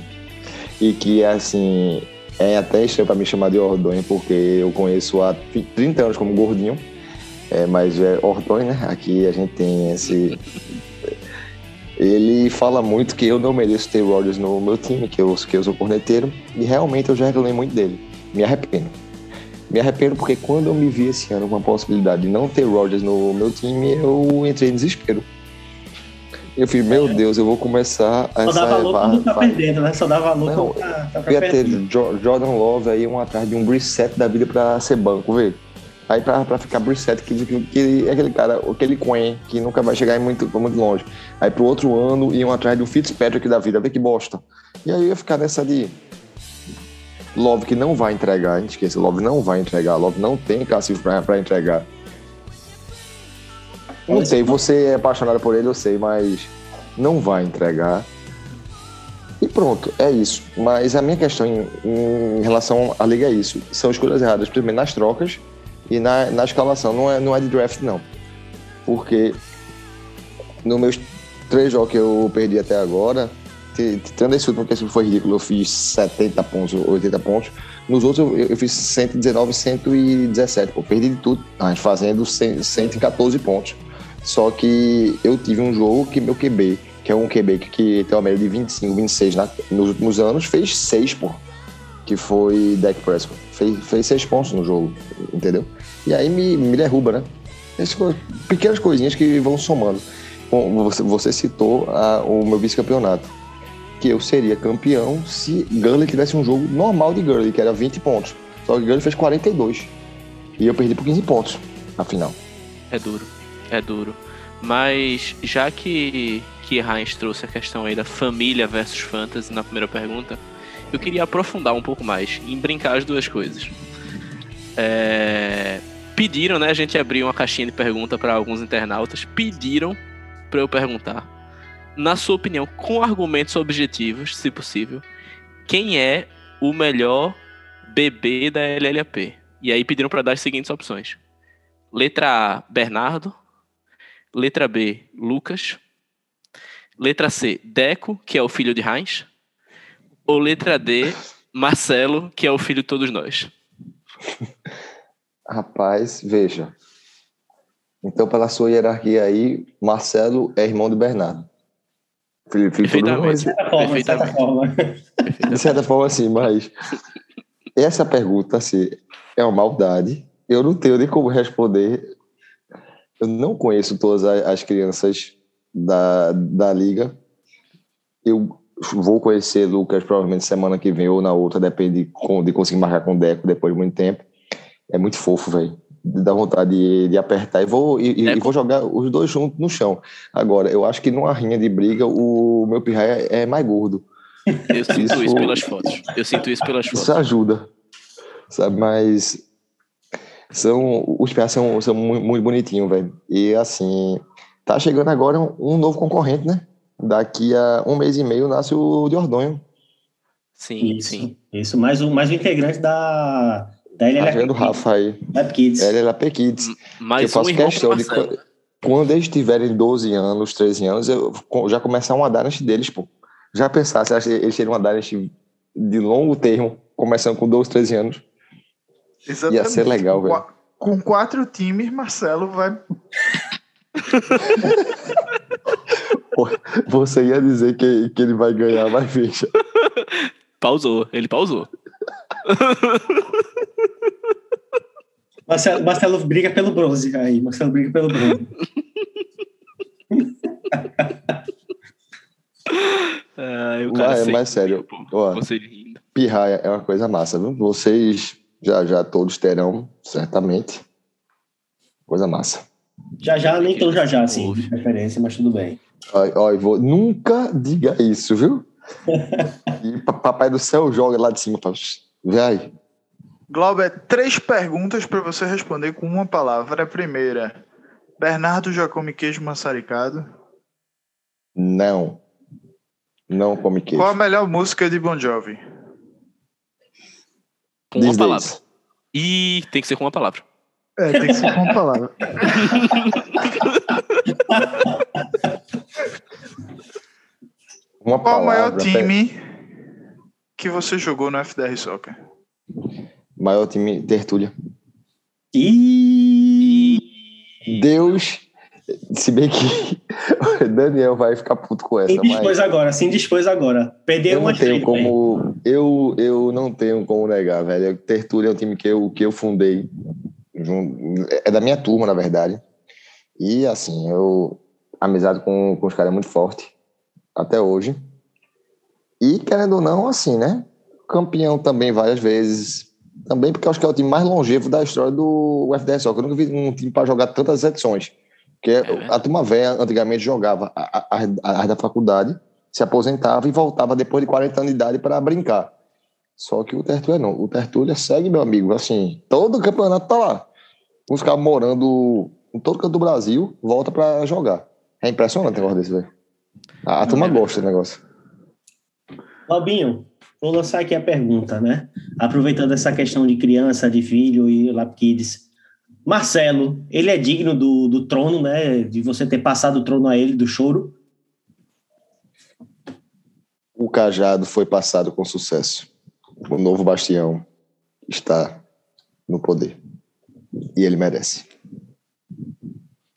E que, assim, é até estranho pra me chamar de Ordonho, porque eu conheço há 30 anos como gordinho. É, mas é Ordonho, né? Aqui a gente tem esse. Ele fala muito que eu não mereço ter Rodgers no meu time, que eu, que eu sou corneteiro, e realmente eu já reclamei muito dele. Me arrependo. Me arrependo porque quando eu me vi esse ano com a possibilidade de não ter Rodgers no meu time, eu entrei em desespero. Eu fiz, meu é. Deus, eu vou começar a. Só dá valor quando tá perdendo, né? Só dá valor não, quando tá, tá ia ter Jordan Love aí, um atrás de um Brissett da vida pra ser banco, vê? Aí pra, pra ficar Brissett, que, que, é aquele cara, aquele Quen, que nunca vai chegar muito, muito longe. Aí pro outro ano, iam atrás do Fitzpatrick da vida, vê que bosta. E aí eu ia ficar nessa de Love que não vai entregar, a gente esquece, Love não vai entregar, Love não tem cacifo para entregar. Não sei, você é apaixonado por ele, eu sei, mas não vai entregar. E pronto, é isso. Mas a minha questão em, em relação à liga é isso. São escolhas erradas, primeiro nas trocas e na, na escalação. Não é, não é de draft, não. Porque nos meus três jogos que eu perdi até agora, tirando esse último, porque esse foi ridículo, eu fiz 70 pontos, 80 pontos. Nos outros eu, eu fiz 119, 117, pô, perdi de tudo, mas fazendo 100, 114 pontos. Só que eu tive um jogo que meu QB, que é um QB que, que tem uma média de 25, 26 na, nos últimos anos, fez 6, pô. Que foi Deck Prescott. Fez, fez 6 pontos no jogo, entendeu? E aí me, me derruba, né? Essas pequenas coisinhas que vão somando. Bom, você, você citou a, o meu vice-campeonato que eu seria campeão se Gurley tivesse um jogo normal de Gurley, que era 20 pontos. Só que Gurley fez 42. E eu perdi por 15 pontos na final. É duro, é duro. Mas já que, que Heinz trouxe a questão aí da família versus fantasy na primeira pergunta, eu queria aprofundar um pouco mais em brincar as duas coisas. É... Pediram, né? A gente abriu uma caixinha de pergunta para alguns internautas. Pediram para eu perguntar na sua opinião, com argumentos objetivos, se possível, quem é o melhor bebê da LLAP? E aí pediram para dar as seguintes opções: letra A, Bernardo. Letra B, Lucas. Letra C, Deco, que é o filho de Heinz. Ou letra D, Marcelo, que é o filho de todos nós. Rapaz, veja. Então, pela sua hierarquia aí, Marcelo é irmão de Bernardo. Felipe, Perfeitamente. De certa forma, de certa forma. De certa forma, sim, mas essa pergunta assim, é uma maldade. Eu não tenho nem como responder. Eu não conheço todas as crianças da, da liga. Eu vou conhecer Lucas provavelmente semana que vem ou na outra, depende de, de conseguir marcar com o Deco depois de muito tempo. É muito fofo, velho. Dá vontade de, de apertar e vou, e, é, e vou jogar os dois juntos no chão. Agora, eu acho que numa rinha de briga, o meu pirraia é mais gordo. Eu sinto isso, isso pelas fotos. Eu sinto isso pelas fotos. Isso ajuda. Sabe, mas são os pés são, são muito, muito bonitinhos, velho. E assim, tá chegando agora um, um, novo concorrente, né? Daqui a um mês e meio nasce o de Ordonho. Sim, isso, sim. Isso, mais um, mais um integrante da, da LLAP. Tá vendo, Rafa aí? LLAP Kids. LLAP Kids. Mais eu faço um questão de quando eles tiverem 12 anos, 13 anos, eu já começar uma dynasty deles, pô. Já pensar se eles terem uma dynasty de longo termo, começando com 12, 13 anos. Exatamente. Ia ser legal, velho. Com quatro times, Marcelo vai. Você ia dizer que, que ele vai ganhar, mas veja. Pausou, ele pausou. Marcelo, Marcelo briga pelo bronze aí. Marcelo briga pelo bronze. ah, mas, mas sério, ó, pirraia é uma coisa massa, viu? Vocês já já todos terão, certamente. Coisa massa. Já já, nem tão já já, assim, de preferência, mas tudo bem. Olha, vou, nunca diga isso, viu? e papai do céu joga lá de cima. Vai. Glauber, três perguntas para você responder com uma palavra. A primeira, Bernardo já come queijo maçaricado? Não. Não come queijo. Qual a melhor música de Bon Jovi? Com uma palavra. E tem que ser com uma palavra. É, tem que ser com uma palavra. uma Qual o maior time que você jogou no FDR Soccer? Maior time, Tertúlia. E Deus, se bem que Daniel vai ficar puto com essa. Sim, dispôs mas... agora, sim, dispôs agora. Perdeu eu não tenho como eu, eu não tenho como negar, velho. Tertúlia é um time que eu, que eu fundei. É da minha turma, na verdade. E assim, eu amizade com, com os caras é muito forte até hoje. E querendo ou não, assim, né? Campeão também várias vezes. Também porque eu acho que é o time mais longevo da história do UFDS. Eu nunca vi um time para jogar tantas edições. Porque é a turma velha antigamente jogava a, da faculdade, se aposentava e voltava depois de 40 anos de idade para brincar. Só que o Tertúlia não. O Tertúlia segue, meu amigo. Assim, todo campeonato tá lá. Os caras morando em todo canto do Brasil, volta para jogar. É impressionante o negócio desse, velho. A, a turma é gosta do negócio. Albinho, vou lançar aqui a pergunta, né? Aproveitando essa questão de criança, de filho e Lap Kids. Marcelo, ele é digno do, do trono, né? De você ter passado o trono a ele, do choro? O cajado foi passado com sucesso. O novo bastião está no poder. E ele merece.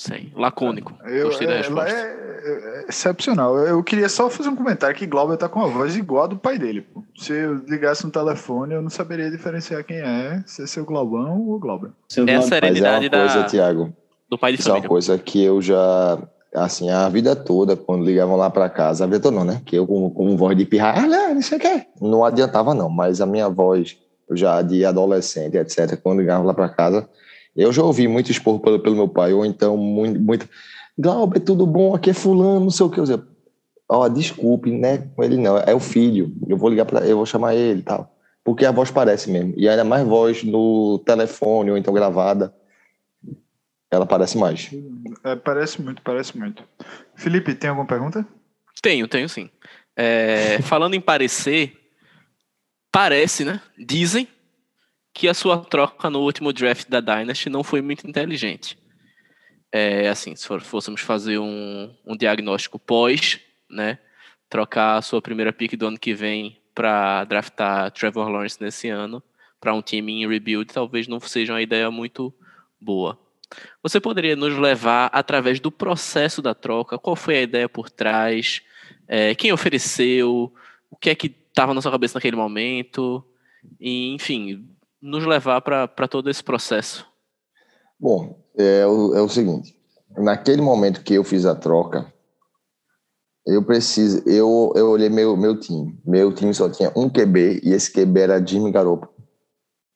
Sim, lacônico. Eu, Gostei da é, resposta. É, é, excepcional. Eu queria só fazer um comentário que Glauber tá com a voz igual a do pai dele. Pô. Se eu ligasse no telefone, eu não saberia diferenciar quem é, se é seu Glaubão ou Glauber. Seu é a serenidade Mas é uma coisa, da... Thiago, do pai de Isso é uma coisa que eu já, assim, a vida toda, quando ligavam lá para casa, a vida toda não, né? Que eu com, com voz de pirra, ah, não, não sei o que. Não adiantava não, mas a minha voz já de adolescente, etc., quando ligavam lá para casa, eu já ouvi muito expor pelo, pelo meu pai, ou então muito, muito Glauber, tudo bom? Aqui é fulano, não sei o que. Eu ó, oh, desculpe, né? Com ele não, é o filho. Eu vou ligar para eu vou chamar ele e tal. Porque a voz parece mesmo. E ainda mais voz no telefone ou então gravada. Ela parece mais. É, parece muito, parece muito. Felipe, tem alguma pergunta? Tenho, tenho sim. É, falando em parecer, parece, né? Dizem que a sua troca no último draft da Dynasty não foi muito inteligente. É, assim, se fôssemos fazer um, um diagnóstico pós, né, trocar a sua primeira pick do ano que vem para draftar Trevor Lawrence nesse ano para um time em rebuild, talvez não seja uma ideia muito boa. Você poderia nos levar através do processo da troca? Qual foi a ideia por trás? É, quem ofereceu? O que é que estava na sua cabeça naquele momento? E, enfim, nos levar para todo esse processo? Bom, é o, é o seguinte: naquele momento que eu fiz a troca, eu preciso, eu, eu olhei meu, meu time. Meu time só tinha um QB e esse QB era Jimmy Garoppolo.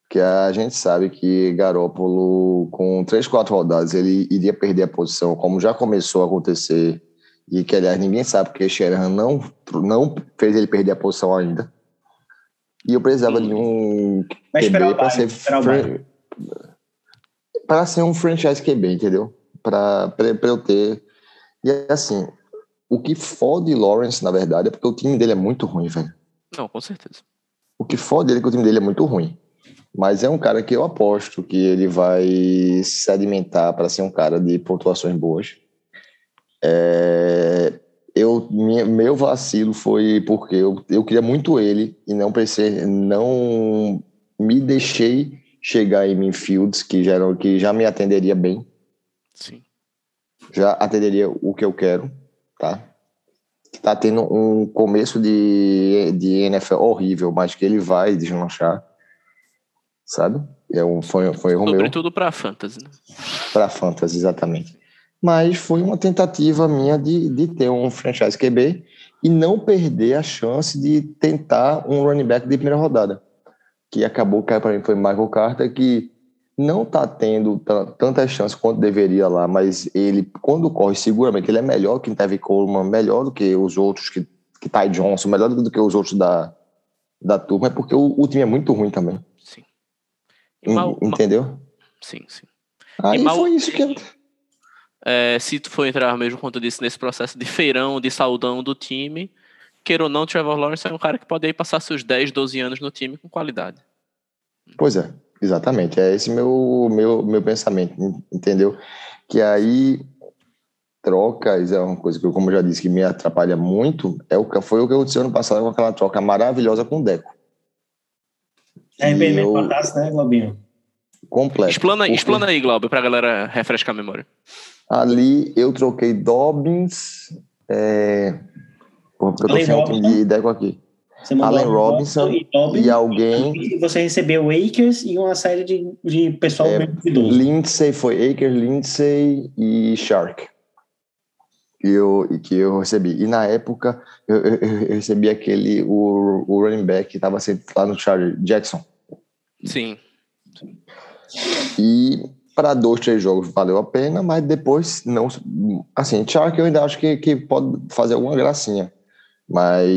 que a gente sabe que Garópolo, com três, quatro rodadas, ele iria perder a posição, como já começou a acontecer, e que, aliás, ninguém sabe porque Shanahan não, não fez ele perder a posição ainda. E eu precisava de um QB para ser, para ser um franchise QB, entendeu? Para eu ter. E assim, o que fode Lawrence, na verdade, é porque o time dele é muito ruim, velho. Não, com certeza. O que fode ele é que o time dele é muito ruim. Mas é um cara que eu aposto que ele vai se alimentar para ser um cara de pontuações boas. É, eu, minha, meu vacilo foi porque eu, eu queria muito ele e não pensei, não me deixei chegar em Minfields, que já, que já me atenderia bem. Sim. Já atenderia o que eu quero, tá? Tá tendo um começo de, de NFL horrível, mas que ele vai deslanchar sabe? É um, foi, foi Sobretudo para fantasy, né? Para fantasy, exatamente. Mas foi uma tentativa minha de, de ter um franchise QB e não perder a chance de tentar um running back de primeira rodada. Que acabou que para mim foi Michael Carter, que não está tendo tanta chance quanto deveria lá, mas ele, quando corre, seguramente ele é melhor que Tevin Coleman, melhor do que os outros, que, que Ty Johnson, melhor do que os outros da, da turma, é porque o, o time é muito ruim também. Mal, Entendeu? Mal... Sim, sim. Aí mal... foi isso que. É, se tu for entrar mesmo, quanto disse, nesse processo de feirão, de saudão do time, queira ou não, Trevor Lawrence é um cara que pode aí passar seus 10, 12 anos no time com qualidade. Pois é, exatamente. É esse meu, meu, meu pensamento, entendeu? Que aí trocas é uma coisa que, eu, como eu já disse, que me atrapalha muito. É o que foi o que aconteceu ano passado com aquela troca maravilhosa com o Deco. É bem eu... né, Globinho? Completo. Explana, porque... explana aí, Glauber, pra galera refrescar a memória. Ali eu troquei Dobbins. É... eu tô sem de ideia aqui. Allen Robinson e, e, alguém. E você recebeu Akers e uma série de, de pessoal é, Lindsay foi Akers, Lindsay e Shark que eu, que eu recebi. E na época eu, eu, eu recebi aquele, o, o running back que estava lá no Charlie, Jackson. Sim. E para dois, três jogos valeu a pena, mas depois não. Assim, Chark eu ainda acho que, que pode fazer alguma gracinha. Mas.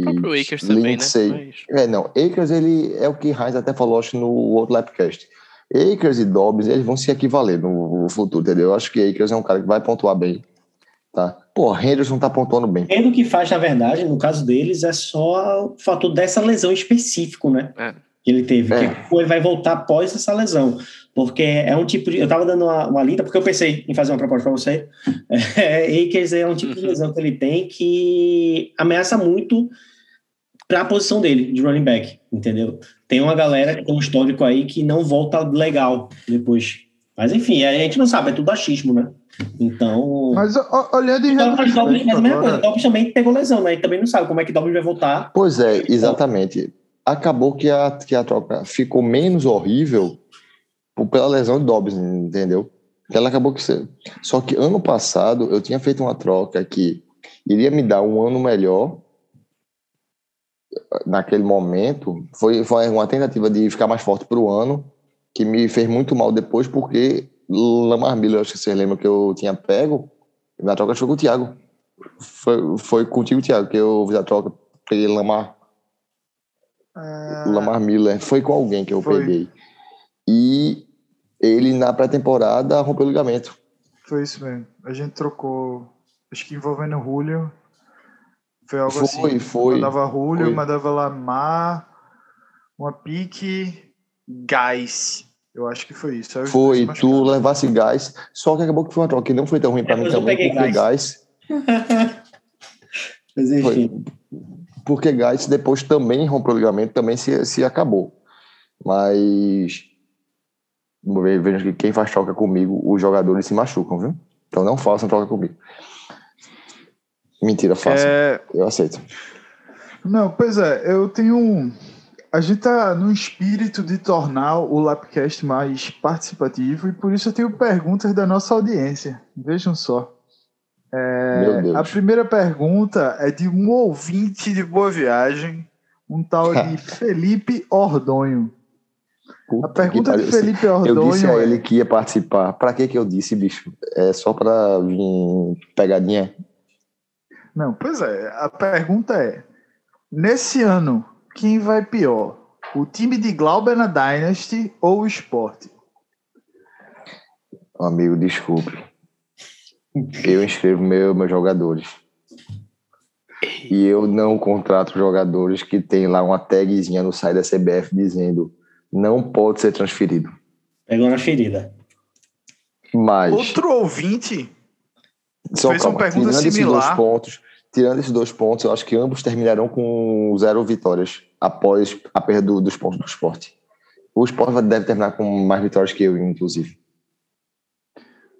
O próprio Akers também, né? É, não. Akers, ele é o que Heinz até falou, acho, no outro Lapcast. Akers e Dobbs, eles vão se equivaler no futuro, entendeu? Eu acho que Akers é um cara que vai pontuar bem. Tá. Pô, Henderson tá pontuando bem. O que faz, na verdade, no caso deles, é só o fator dessa lesão específico, né? É. Que ele teve. É. Que ele vai voltar após essa lesão. Porque é um tipo de. Eu tava dando uma, uma lida, porque eu pensei em fazer uma proposta para você. É, Akers é um tipo de uhum. lesão que ele tem que ameaça muito para a posição dele, de running back, entendeu? Tem uma galera que tem um histórico aí que não volta legal depois. Mas enfim, a gente não sabe, é tudo achismo, né? Então. Mas olhando em então, mas Dobbins é a mesma coisa. Dobbins também pegou lesão, né? E também não sabe como é que Dobbins vai voltar. Pois é, exatamente. Acabou que a, que a troca ficou menos horrível pela lesão de Dobbins, entendeu? Ela acabou que ser. Só que ano passado eu tinha feito uma troca que iria me dar um ano melhor. Naquele momento, foi, foi uma tentativa de ficar mais forte para o ano, que me fez muito mal depois, porque Lamar Miller, acho que você lembra que eu tinha pego, na troca foi com o Thiago. Foi, foi contigo, Thiago, que eu fiz a troca, peguei Lamar. Ah, Lamar Miller. Foi com alguém que eu foi. peguei. E ele, na pré-temporada, rompeu o ligamento. Foi isso mesmo. A gente trocou, acho que envolvendo o Julio. Foi algo foi, assim. Foi, foi. Mandava Julio, foi. mandava Lamar, uma pique, Gás. Eu acho que foi isso. foi, tu levasse gás, só que acabou que foi uma troca que não foi tão ruim para mim também, porque gás. gás Mas enfim. Foi, porque gás depois também rompeu o ligamento, também se, se acabou. Mas vejo que quem faz troca comigo, os jogadores se machucam, viu? Então não façam troca comigo. Mentira, façam. É... Eu aceito. Não, pois é, eu tenho um a gente tá no espírito de tornar o Lapcast mais participativo e por isso eu tenho perguntas da nossa audiência. Vejam só. É, a primeira pergunta é de um ouvinte de Boa Viagem, um tal de Felipe Ordonho. Puta A pergunta de pariu. Felipe Eu Ordonho disse a é, ele que ia participar. Pra que que eu disse, bicho? É só pra vir pegadinha? Não, pois é. A pergunta é: nesse ano, quem vai pior? O time de Glauber na Dynasty ou o Sport? Amigo, desculpe. Eu inscrevo meu, meus jogadores. E eu não contrato jogadores que tem lá uma tagzinha no site da CBF dizendo não pode ser transferido. Pegou na ferida. Mas, Outro ouvinte só fez uma calma, pergunta tirando esses similar. dois pontos, tirando esses dois pontos, eu acho que ambos terminarão com zero vitórias após a perda do- dos pontos do esporte. O esporte deve terminar com mais vitórias que eu, inclusive.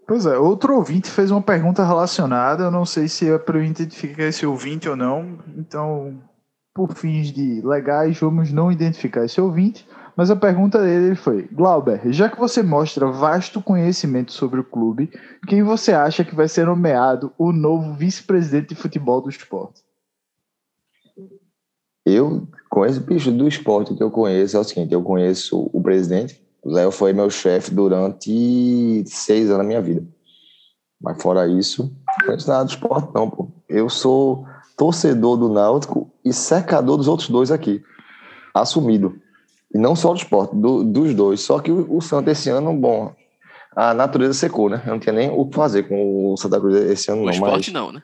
Pois é, outro ouvinte fez uma pergunta relacionada. Eu não sei se é para eu identificar esse ouvinte ou não. Então, por fins de legais, vamos não identificar esse ouvinte. Mas a pergunta dele foi: Glauber, já que você mostra vasto conhecimento sobre o clube, quem você acha que vai ser nomeado o novo vice-presidente de futebol do esporte? Eu conheço, bicho, do esporte que eu conheço é o seguinte: eu conheço o presidente. O Léo foi meu chefe durante seis anos da minha vida. Mas fora isso, não conheço nada do esporte, não, pô. Eu sou torcedor do Náutico e secador dos outros dois aqui. Assumido. E não só do esporte, do- dos dois. Só que o, o Santa esse ano, bom, a natureza secou, né? Eu não tinha nem o que fazer com o Santa Cruz esse ano, O não. esporte Mas, não, né?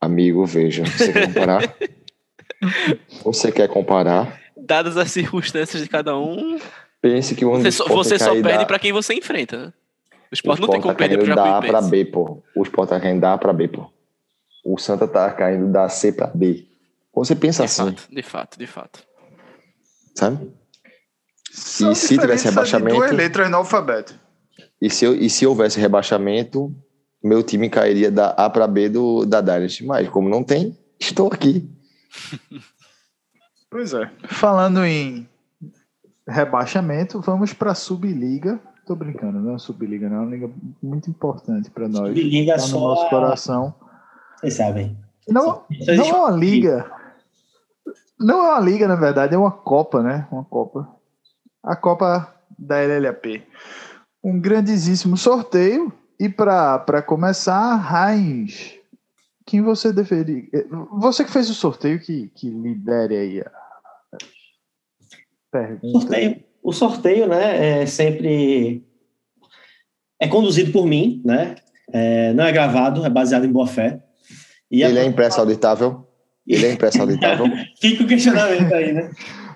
amigo, veja, você quer comparar? você quer comparar? Dadas as circunstâncias de cada um, Pense que o você só, você só perde para pra quem você enfrenta, né? O esporte não tem como perder pro tá da A pra Jacuipense. B, pô. O Sport tá caindo da A pra B, pô. O Santa tá caindo da C pra B. Você pensa De assim, fato, de fato, de fato. Sabe? São se tivesse rebaixamento- duas letras no alfabeto. E se, e se houvesse rebaixamento, meu time cairia da A pra B do, da Dynasty. Mas como não tem, estou aqui. Pois é. Falando em rebaixamento, vamos para a Subliga. Tô brincando, não é Subliga, não. É uma liga muito importante para nós. Liga Tá no só. nosso coração. Vocês sabem. Não, não é uma liga. Não é uma liga, na verdade, é uma Copa, né? Uma Copa. A Copa da LLAP. Um grandíssimo sorteio. E para começar, Heinz, quem você deveria. Você que fez o sorteio, que, que lidere aí a pergunta. sorteio, o sorteio, né, é sempre é conduzido por mim, né? É, não é gravado, é baseado em boa fé. E a- Ele é impresso auditável. Ele é impresso auditável. Fica o questionamento aí, né?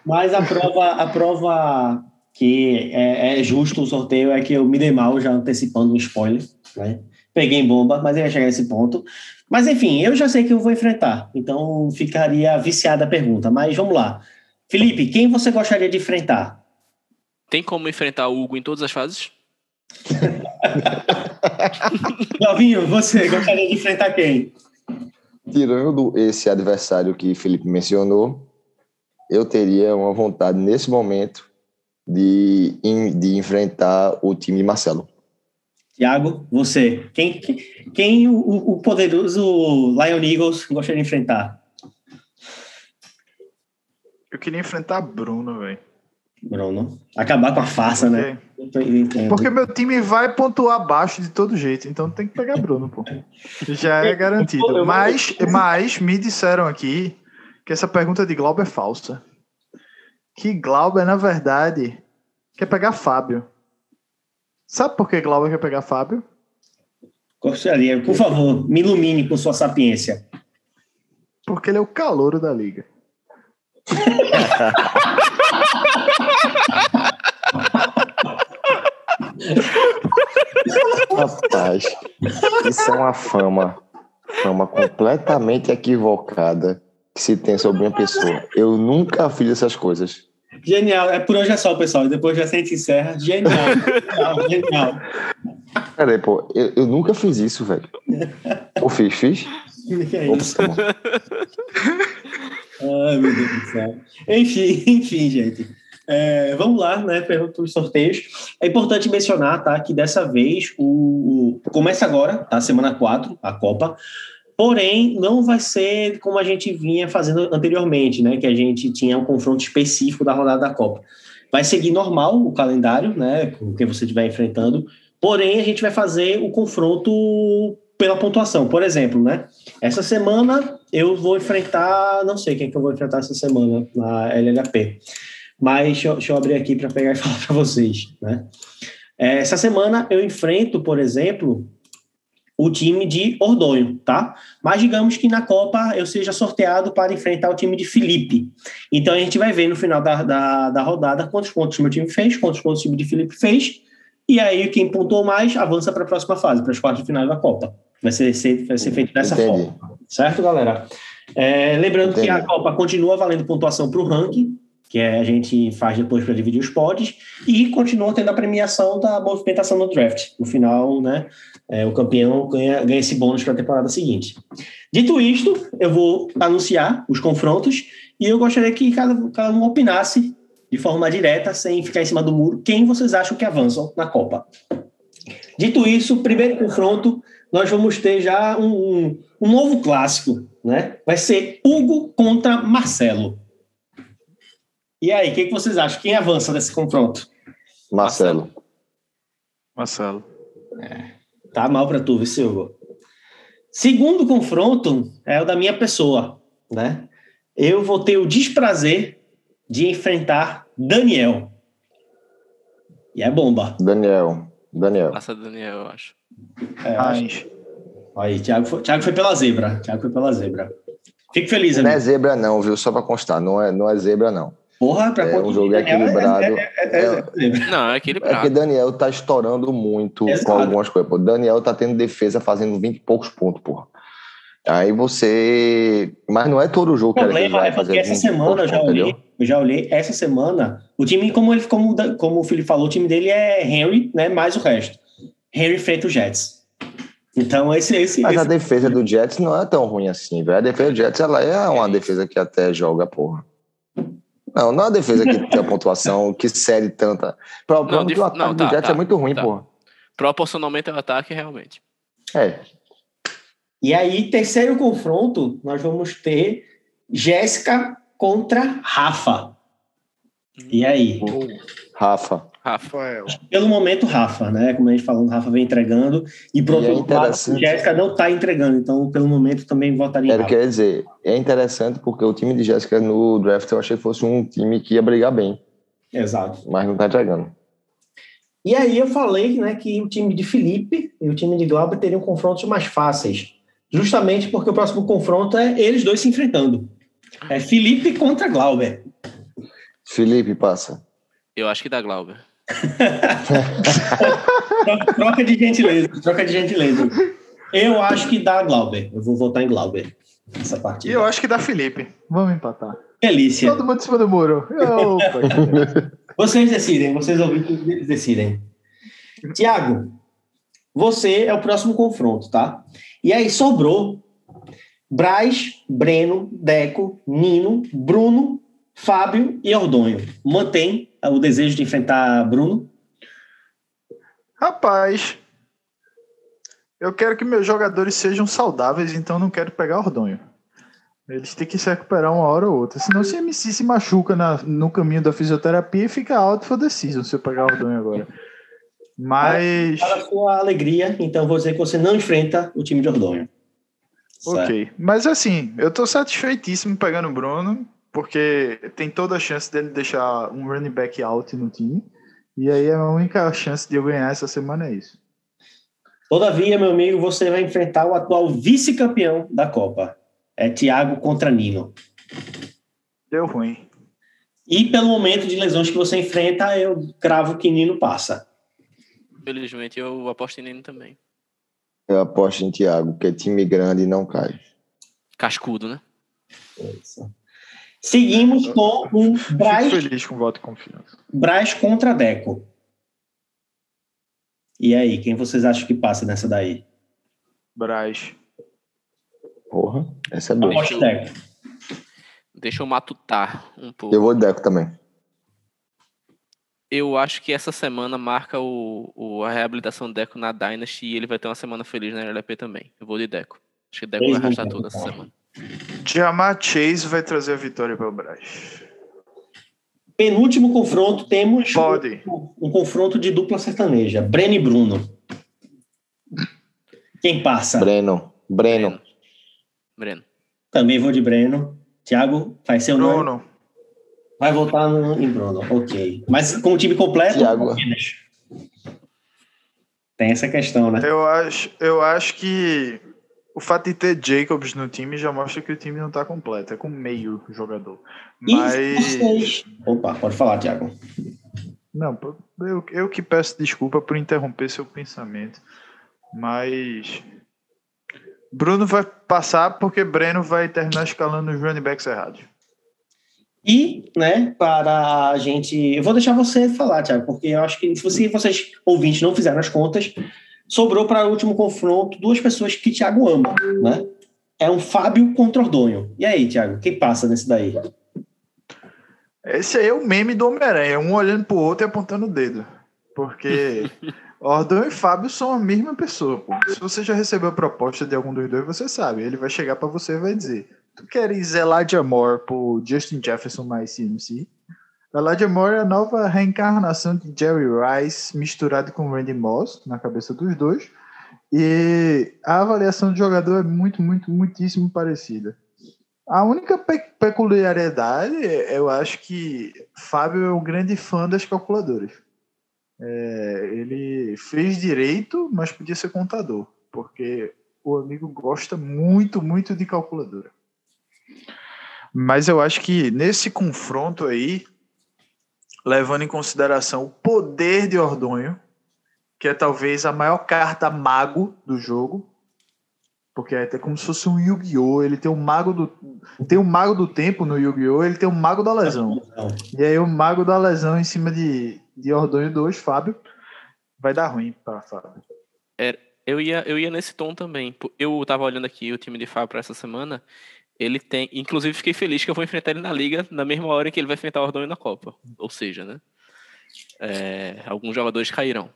Mas a prova, a prova que é, é justo o sorteio é que eu me dei mal já antecipando um spoiler, né? Peguei em bomba, mas eu ia chegar nesse ponto. Mas enfim, eu já sei que eu vou enfrentar, então ficaria viciada a pergunta. Mas vamos lá. Felipe, quem você gostaria de enfrentar? Tem como enfrentar o Hugo em todas as fases? Lavinho, você gostaria de enfrentar quem? Tirando esse adversário que Felipe mencionou, eu teria uma vontade nesse momento de, de enfrentar o time de Marcelo. Tiago, você. Quem, quem, quem o, o poderoso Lion Eagles gostaria de enfrentar? Eu queria enfrentar Bruno, velho. Bruno. Acabar com a farsa, né? Porque, porque meu time vai pontuar abaixo de todo jeito, então tem que pegar Bruno, pô. Já é garantido. Mas, mas me disseram aqui que essa pergunta de Glauber é falsa. Que Glauber, na verdade, quer pegar Fábio. Sabe por que Glauber quer pegar Fábio? Gostaria. Por favor, me ilumine com sua sapiência. Porque ele é o calouro da liga. Rapaz, isso é uma fama, fama completamente equivocada que se tem sobre uma pessoa. Eu nunca fiz essas coisas. Genial. É por hoje é só, pessoal. Depois já a gente encerra. Genial. genial, genial. Peraí, pô, eu, eu nunca fiz isso, velho. Ou fiz, fiz? Que é isso? tá. Ai, meu Deus do céu. Enfim, enfim, gente. É, vamos lá, né? Para os sorteios. É importante mencionar, tá? Que dessa vez o, o- começa agora, tá? Semana 4, a Copa. Porém, não vai ser como a gente vinha fazendo anteriormente, né? Que a gente tinha um confronto específico da rodada da Copa. vai seguir normal o calendário, né? Com quem você estiver enfrentando. Porém, a gente vai fazer o confronto pela pontuação. Por exemplo, né? Essa semana eu vou enfrentar, não sei quem que eu vou enfrentar essa semana na LLAP. Mas deixa eu, deixa eu abrir aqui para pegar e falar para vocês, né? É, essa semana eu enfrento, por exemplo, o time de Ordonho, tá? Mas digamos que na Copa eu seja sorteado para enfrentar o time de Felipe. Então a gente vai ver no final da, da, da rodada quantos pontos o meu time fez, quantos pontos o time de Felipe fez, e aí quem pontuou mais avança para a próxima fase, para as quartas de final da Copa. Vai ser, vai ser feito dessa Entendi. forma. Certo, galera? É, lembrando Entendi. que a Copa continua valendo pontuação para o ranking, que é, a gente faz depois para dividir os pods, e continua tendo a premiação da movimentação no draft. No final, né, é, o campeão ganha, ganha esse bônus para a temporada seguinte. Dito isto, eu vou anunciar os confrontos e eu gostaria que cada, cada um opinasse de forma direta, sem ficar em cima do muro, quem vocês acham que avançam na Copa. Dito isso, primeiro confronto, nós vamos ter já um, um, um novo clássico, né? Vai ser Hugo contra Marcelo. E aí, o que, que vocês acham? Quem avança nesse confronto? Marcelo. Marcelo. É. Tá mal para tu, viu, Silvio? Segundo confronto é o da minha pessoa, né? Eu vou ter o desprazer de enfrentar Daniel. E é bomba. Daniel. Daniel. Passa Daniel, eu acho. É, acho. Aí, Thiago foi, Thiago foi pela zebra. Thiago foi pela zebra. Fico feliz, amigo. Não é zebra, não, viu? Só para constar. Não é, não é zebra, não. Porra, pra é um jogo equilibrado. É, é, é, não, é equilibrado. É porque Daniel tá estourando muito Exato. com algumas coisas. Pô. Daniel tá tendo defesa fazendo 20 e poucos pontos, porra. Aí você. Mas não é todo jogo que ele vai é fazer. Essa semana eu já olhei, eu já olhei. Essa semana, o time, como ele, como, como o Felipe falou, o time dele é Henry, né? Mais o resto. Henry feito o Jets. Então, esse, esse. Mas esse... a defesa do Jets não é tão ruim assim, velho. A defesa do Jets ela é uma defesa que até joga, porra. Não, não é a defesa que tem a pontuação, que cede tanta. Pro, não, o ataque não, tá, do Jets tá, é muito ruim, tá. porra. Proporcionalmente ao ataque, realmente. É. E aí, terceiro confronto, nós vamos ter Jéssica contra Rafa. E aí? Rafa. Rafael. Pelo momento, Rafa, né? Como a gente falando, Rafa vem entregando. E por é outro lado, Jéssica não está entregando. Então, pelo momento, também votaria em Rafa. Quer dizer, é interessante porque o time de Jéssica no draft eu achei que fosse um time que ia brigar bem. Exato. Mas não está entregando. E aí eu falei né, que o time de Felipe e o time de Glauber teriam confrontos mais fáceis. Justamente porque o próximo confronto é eles dois se enfrentando. É Felipe contra Glauber. Felipe passa. Eu acho que dá Glauber. troca de gentileza, troca de gentileza. Eu acho que dá Glauber. Eu vou votar em Glauber essa partida. Eu acho que dá Felipe. Vamos empatar. Delícia. Todo mundo em cima do muro. vocês decidem, vocês ouvintes decidem. Tiago, você é o próximo confronto, tá? E aí sobrou Braz, Breno, Deco, Nino, Bruno, Fábio e Ordonho. Mantém o desejo de enfrentar Bruno? Rapaz, eu quero que meus jogadores sejam saudáveis, então não quero pegar Ordonho. Eles têm que se recuperar uma hora ou outra. Senão, se MC se machuca na, no caminho da fisioterapia, fica out for the season se eu pegar Ordonho agora. Mas. Para a sua alegria, então vou dizer que você não enfrenta o time de Ordonho. Ok. Mas assim, eu tô satisfeitíssimo pegando o Bruno porque tem toda a chance dele deixar um running back out no time. E aí a única chance de eu ganhar essa semana é isso. Todavia, meu amigo, você vai enfrentar o atual vice-campeão da Copa. É Thiago contra Nino. Deu ruim. E pelo momento de lesões que você enfrenta, eu cravo que Nino passa. Felizmente, eu aposto em Nino também. Eu aposto em Thiago, porque é time grande e não cai. Cascudo, né? É isso. Seguimos com um Braz. Fico feliz com o voto de confiança. Braz contra Deco. E aí, quem vocês acham que passa nessa daí? Braz. Porra, essa é boa. Deixa eu, Deco. deixa eu matutar um pouco. Eu vou Deco também. Eu acho que essa semana marca o, o, a reabilitação do Deco na Dynasty e ele vai ter uma semana feliz na LP também. Eu vou de Deco. Acho que Deco vai arrastar toda essa semana. Jamar Chase vai trazer a vitória para o Braz. penúltimo confronto, temos Pode. um, um confronto de dupla sertaneja. Breno e Bruno. Quem passa? Breno. Breno. Breno. Também vou de Breno. Tiago, vai ser o nome? Bruno. Vai voltar no, em Bruno. Ok. Mas com o time completo? Thiago. apenas? Tem essa questão, né? Eu acho, eu acho que o fato de ter Jacobs no time já mostra que o time não tá completo. É com meio jogador. E Mas. vocês? Opa, pode falar, Tiago. Não, eu, eu que peço desculpa por interromper seu pensamento. Mas. Bruno vai passar porque Breno vai terminar escalando os running backs errados. E, né, para a gente. Eu vou deixar você falar, Tiago, porque eu acho que se você- vocês, ouvintes, não fizeram as contas, sobrou para o último confronto duas pessoas que Tiago ama, né? É um Fábio contra Ordonho. E aí, Tiago, quem passa nesse daí? Esse aí é o meme do Homem-Aranha, um olhando pro outro e apontando o dedo. Porque Ordon e Fábio são a mesma pessoa. Pô. Se você já recebeu a proposta de algum dos dois, você sabe. Ele vai chegar pra você e vai dizer: Tu queres Elijah Moore por Justin Jefferson mais CMC? Elijah Moore é a nova reencarnação de Jerry Rice misturado com Randy Moss na cabeça dos dois. E a avaliação do jogador é muito, muito, muitíssimo parecida. A única pe- peculiaridade, eu acho que Fábio é um grande fã das calculadoras. É, ele fez direito, mas podia ser contador, porque o amigo gosta muito, muito de calculadora. Mas eu acho que nesse confronto aí, levando em consideração o poder de Ordonho, que é talvez a maior carta mago do jogo, porque é como se fosse um Yu-Gi-Oh! Ele tem o mago do tem o mago do tempo no Yu-Gi-Oh! Ele tem o mago da lesão. E aí o mago da lesão em cima de, de Ordonho 2, Fábio, vai dar ruim para Fábio. Eu ia, eu ia nesse tom também. Eu tava olhando aqui o time de Fábio para essa semana. Ele tem. Inclusive, fiquei feliz que eu vou enfrentar ele na liga na mesma hora em que ele vai enfrentar o Ordonho na Copa. Ou seja, né? é, alguns jogadores cairão.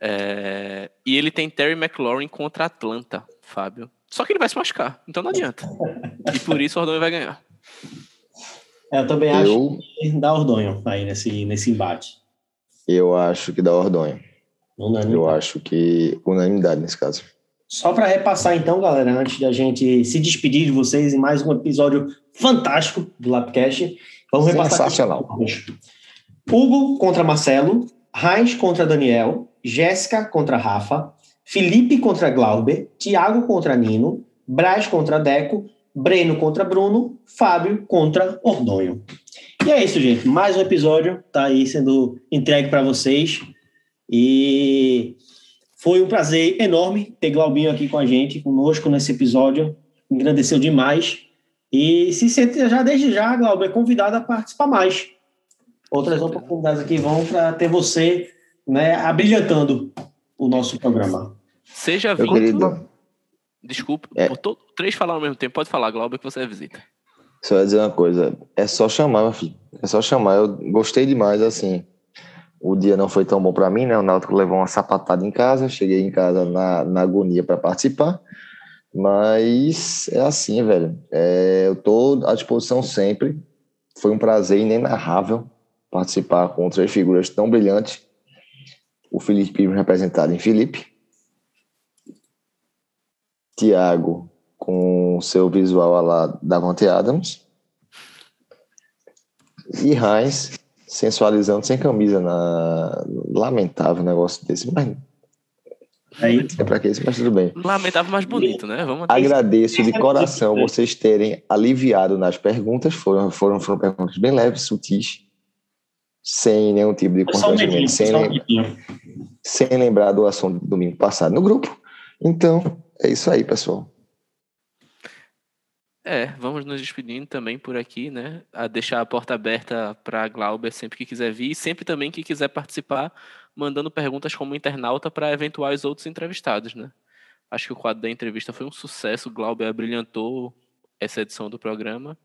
É, e ele tem Terry McLaurin contra Atlanta, Fábio. Só que ele vai se machucar, então não adianta. E por isso o Ordonho vai ganhar. É, eu também acho Eu, que dá Ordonho aí nesse, nesse embate. eu acho que dá Ordonho. Unânime. Eu acho que unanimidade nesse caso. Só para repassar então, galera, antes da gente se despedir de vocês em mais um episódio fantástico do Lapcast, vamos repassar. Sensacional. Hugo contra Marcelo, Heinz contra Daniel, Jéssica contra Rafa, Felipe contra Glauber, Thiago contra Nino, Braz contra Deco, Breno contra Bruno, Fábio contra Ordonho. E é isso, gente. Mais um episódio tá aí sendo entregue para vocês. E foi um prazer enorme ter Glaubinho aqui com a gente, conosco nesse episódio. Engrandeceu demais. E se sente já desde já, Glauber, é convidado a participar mais. Outras oportunidades aqui vão para ter você né, abrilhantando o nosso programa. Seja vindo. querido, Desculpa, É. por to- três falar ao mesmo tempo. Pode falar, Glauber, que você é visita. só ia dizer uma coisa. É só chamar, meu filho. É só chamar. Eu gostei demais, assim. O dia não foi tão bom para mim, né? O Náutico levou uma sapatada em casa. Cheguei em casa na, na agonia para participar. Mas é assim, velho. É, eu tô à disposição sempre. Foi um prazer inenarrável participar com três figuras tão brilhantes. O Felipe representado em Felipe. Tiago com seu visual lá Davante Adams. E Heinz sensualizando sem camisa na lamentável negócio desse, mas Aí, é pra que isso, mas tudo bem. Lamentável, mas bonito, né? Vamos Agradeço de coração vocês terem aliviado nas perguntas, foram, foram, foram perguntas bem leves, sutis, sem nenhum tipo de constrangimento, sem, sem lembrar do assunto do domingo passado no grupo. Então, é isso aí, pessoal. É, vamos nos despedindo também por aqui, né? A deixar a porta aberta para Glauber sempre que quiser vir e sempre também que quiser participar, mandando perguntas como internauta para eventuais outros entrevistados, né? Acho que o quadro da entrevista foi um sucesso, Glauber brilhantou essa edição do programa.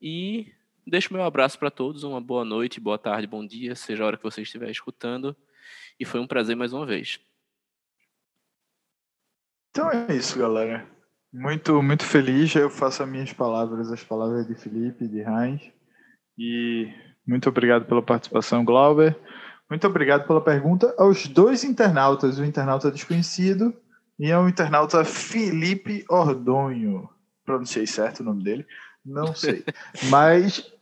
E deixo meu abraço para todos, uma boa noite, boa tarde, bom dia, seja a hora que você estiver escutando. E foi um prazer mais uma vez. Então é isso, galera. Muito, muito feliz. Eu faço as minhas palavras, as palavras de Felipe, de Heinz. E Muito obrigado pela participação, Glauber. Muito obrigado pela pergunta aos dois internautas, o internauta desconhecido e ao internauta Felipe Ordonho. Pronunciei certo o nome dele? Não sei. Mas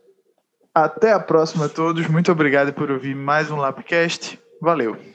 até a próxima a todos. Muito obrigado por ouvir mais um Lapcast. Valeu.